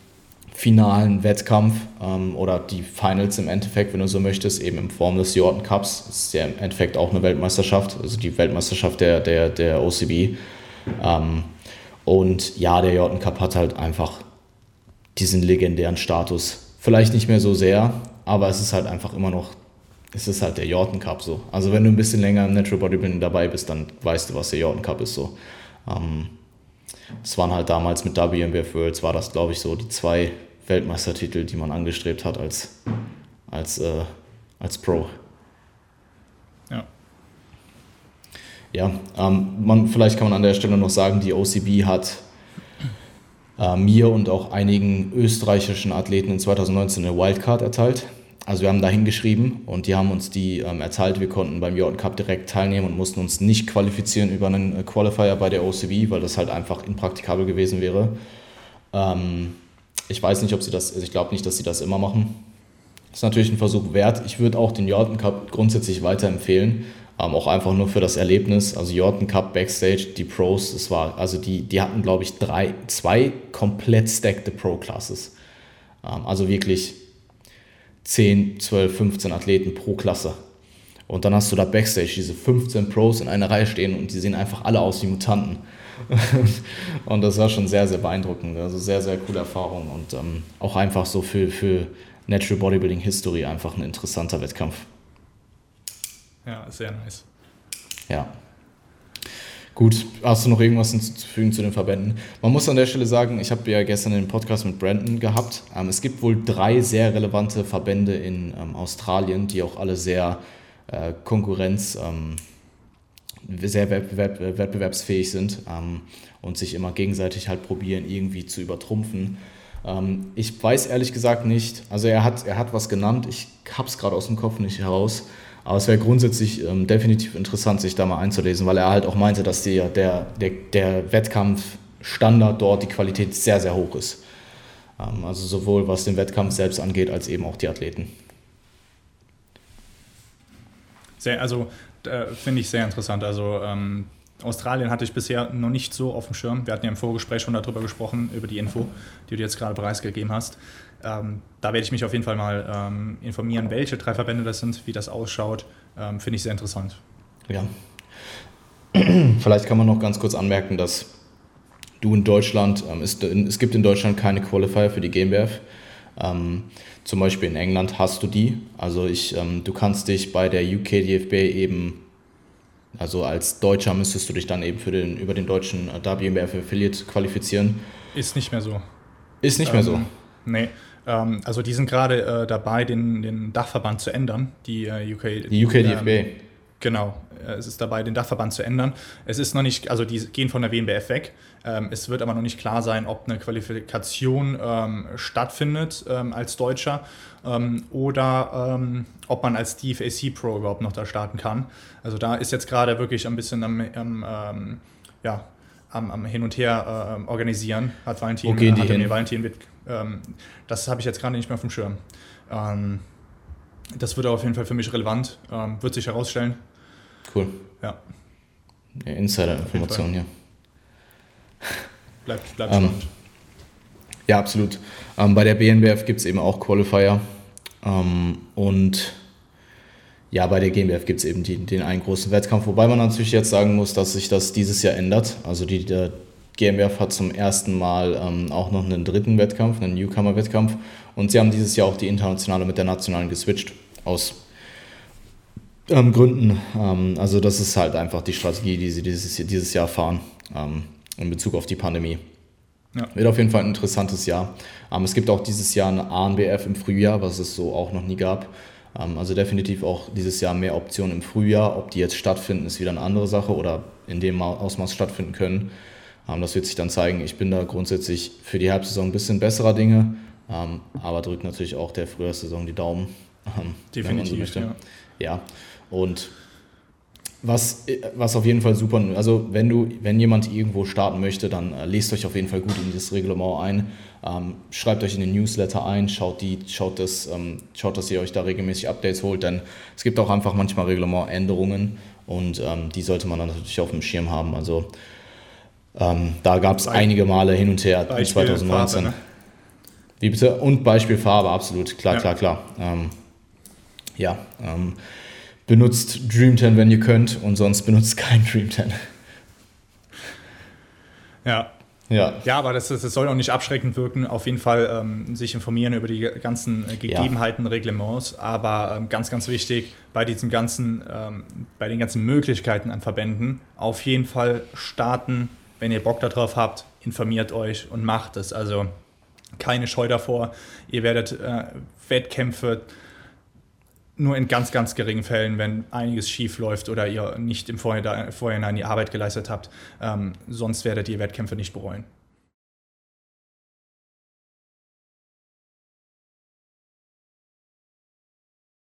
finalen Wettkampf ähm, oder die Finals im Endeffekt, wenn du so möchtest, eben in Form des Jordan Cups. Das ist ja im Endeffekt auch eine Weltmeisterschaft, also die Weltmeisterschaft der, der, der OCB. Ähm, und ja, der Jordan Cup hat halt einfach diesen legendären Status. Vielleicht nicht mehr so sehr, aber es ist halt einfach immer noch, es ist halt der Jordan Cup so. Also wenn du ein bisschen länger im Natural Bodybuilding dabei bist, dann weißt du, was der Jordan Cup ist so. Ähm, das waren halt damals mit WMBF Worlds, war das glaube ich so die zwei Weltmeistertitel, die man angestrebt hat als, als, äh, als Pro. Ja. Ja, ähm, man, vielleicht kann man an der Stelle noch sagen, die OCB hat äh, mir und auch einigen österreichischen Athleten in 2019 eine Wildcard erteilt. Also wir haben da hingeschrieben und die haben uns die ähm, erteilt. Wir konnten beim Jordan Cup direkt teilnehmen und mussten uns nicht qualifizieren über einen äh, Qualifier bei der OCB, weil das halt einfach impraktikabel gewesen wäre. Ähm, ich weiß nicht, ob sie das, also ich glaube nicht, dass sie das immer machen. Ist natürlich ein Versuch wert. Ich würde auch den Jordan Cup grundsätzlich weiterempfehlen. Ähm, auch einfach nur für das Erlebnis. Also Jordan Cup Backstage, die Pros, das war, also die, die hatten, glaube ich, drei, zwei komplett stackte Pro-Classes. Ähm, also wirklich 10, 12, 15 Athleten pro Klasse. Und dann hast du da Backstage diese 15 Pros in einer Reihe stehen und die sehen einfach alle aus wie Mutanten. <laughs> und das war schon sehr, sehr beeindruckend. Also sehr, sehr coole Erfahrung und ähm, auch einfach so für, für Natural Bodybuilding History einfach ein interessanter Wettkampf. Ja, sehr nice. Ja. Gut, hast du noch irgendwas hinzuzufügen zu den Verbänden? Man muss an der Stelle sagen, ich habe ja gestern den Podcast mit Brandon gehabt. Ähm, es gibt wohl drei sehr relevante Verbände in ähm, Australien, die auch alle sehr äh, Konkurrenz, ähm, sehr wettbewerb, wettbewerbsfähig sind ähm, und sich immer gegenseitig halt probieren, irgendwie zu übertrumpfen. Ähm, ich weiß ehrlich gesagt nicht, also er hat, er hat was genannt, ich habe es gerade aus dem Kopf nicht heraus, aber es wäre grundsätzlich ähm, definitiv interessant, sich da mal einzulesen, weil er halt auch meinte, dass die, der, der, der Wettkampfstandard dort, die Qualität sehr, sehr hoch ist. Ähm, also sowohl was den Wettkampf selbst angeht, als eben auch die Athleten. Sehr, also äh, finde ich sehr interessant. Also ähm, Australien hatte ich bisher noch nicht so auf dem Schirm. Wir hatten ja im Vorgespräch schon darüber gesprochen, über die Info, die du jetzt gerade preisgegeben hast. Ähm, da werde ich mich auf jeden Fall mal ähm, informieren, welche drei Verbände das sind, wie das ausschaut. Ähm, finde ich sehr interessant. Ja. <clears throat> Vielleicht kann man noch ganz kurz anmerken, dass du in Deutschland, ähm, ist, es gibt in Deutschland keine Qualifier für die GmbF. Ähm, zum Beispiel in England hast du die. Also ich, ähm, du kannst dich bei der UK DFB eben, also als Deutscher müsstest du dich dann eben für den, über den deutschen äh, WMBF Affiliate qualifizieren. Ist nicht mehr so. Ist nicht mehr so. Ähm, nee. Ähm, also die sind gerade äh, dabei, den, den Dachverband zu ändern, die äh, UK. Die UK DFB. genau. äh, es ist dabei, den Dachverband zu ändern. Es ist noch nicht, also die gehen von der WNBF weg. Ähm, es wird aber noch nicht klar sein, ob eine Qualifikation ähm, stattfindet ähm, als Deutscher ähm, oder ähm, ob man als DFAC Pro überhaupt noch da starten kann. Also da ist jetzt gerade wirklich ein bisschen am, am ähm, ja, am, am, Hin und Her äh, organisieren, hat Valentin, Wo gehen die hat hin? Valentin mit, das habe ich jetzt gerade nicht mehr auf dem Schirm. das wird auf jeden Fall für mich relevant, wird sich herausstellen. Cool. Ja. ja Insider-Information hier. Bleibt, bleibt ähm, spannend. Ja, absolut. Ähm, bei der BNBF gibt es eben auch Qualifier. Ähm, und ja, bei der GmbF gibt es eben die, den einen großen Wettkampf, wobei man natürlich jetzt sagen muss, dass sich das dieses Jahr ändert. Also die, der GmbF hat zum ersten Mal ähm, auch noch einen dritten Wettkampf, einen Newcomer-Wettkampf. Und sie haben dieses Jahr auch die internationale mit der nationalen geswitcht aus ähm, Gründen. Ähm, also das ist halt einfach die Strategie, die sie dieses, dieses Jahr fahren ähm, in Bezug auf die Pandemie. Ja. Wird auf jeden Fall ein interessantes Jahr. Ähm, es gibt auch dieses Jahr eine ANBF im Frühjahr, was es so auch noch nie gab. Ähm, also definitiv auch dieses Jahr mehr Optionen im Frühjahr. Ob die jetzt stattfinden, ist wieder eine andere Sache oder in dem Ausmaß stattfinden können. Ähm, das wird sich dann zeigen. Ich bin da grundsätzlich für die Herbstsaison ein bisschen besserer Dinge, ähm, aber drückt natürlich auch der Frühjahrssaison die Daumen. Definitiv. So ja. ja, und was, was auf jeden Fall super, also wenn du, wenn jemand irgendwo starten möchte, dann äh, lest euch auf jeden Fall gut in das Reglement ein, ähm, schreibt euch in den Newsletter ein, schaut die, schaut das, ähm, schaut, dass ihr euch da regelmäßig Updates holt, denn es gibt auch einfach manchmal Reglementänderungen und ähm, die sollte man dann natürlich auf dem Schirm haben. Also ähm, da gab es einige Male hin und her Beispiel 2019. Farbe, ne? Wie bitte? Und Beispiel Farbe, absolut, klar, ja. klar, klar. Ähm, ja, ähm, benutzt Dream 10, wenn ihr könnt und sonst benutzt kein Dream 10. Ja. Ja. ja, aber das, das soll auch nicht abschreckend wirken. Auf jeden Fall ähm, sich informieren über die ganzen äh, Gegebenheiten, ja. Reglements. Aber ähm, ganz, ganz wichtig, bei diesen ganzen, ähm, bei den ganzen Möglichkeiten an Verbänden, auf jeden Fall starten, wenn ihr Bock darauf habt, informiert euch und macht es. Also keine Scheu davor. Ihr werdet äh, Wettkämpfe nur in ganz, ganz geringen Fällen, wenn einiges schief läuft oder ihr nicht im Vorhinein die Arbeit geleistet habt. Ähm, sonst werdet ihr Wettkämpfe nicht bereuen.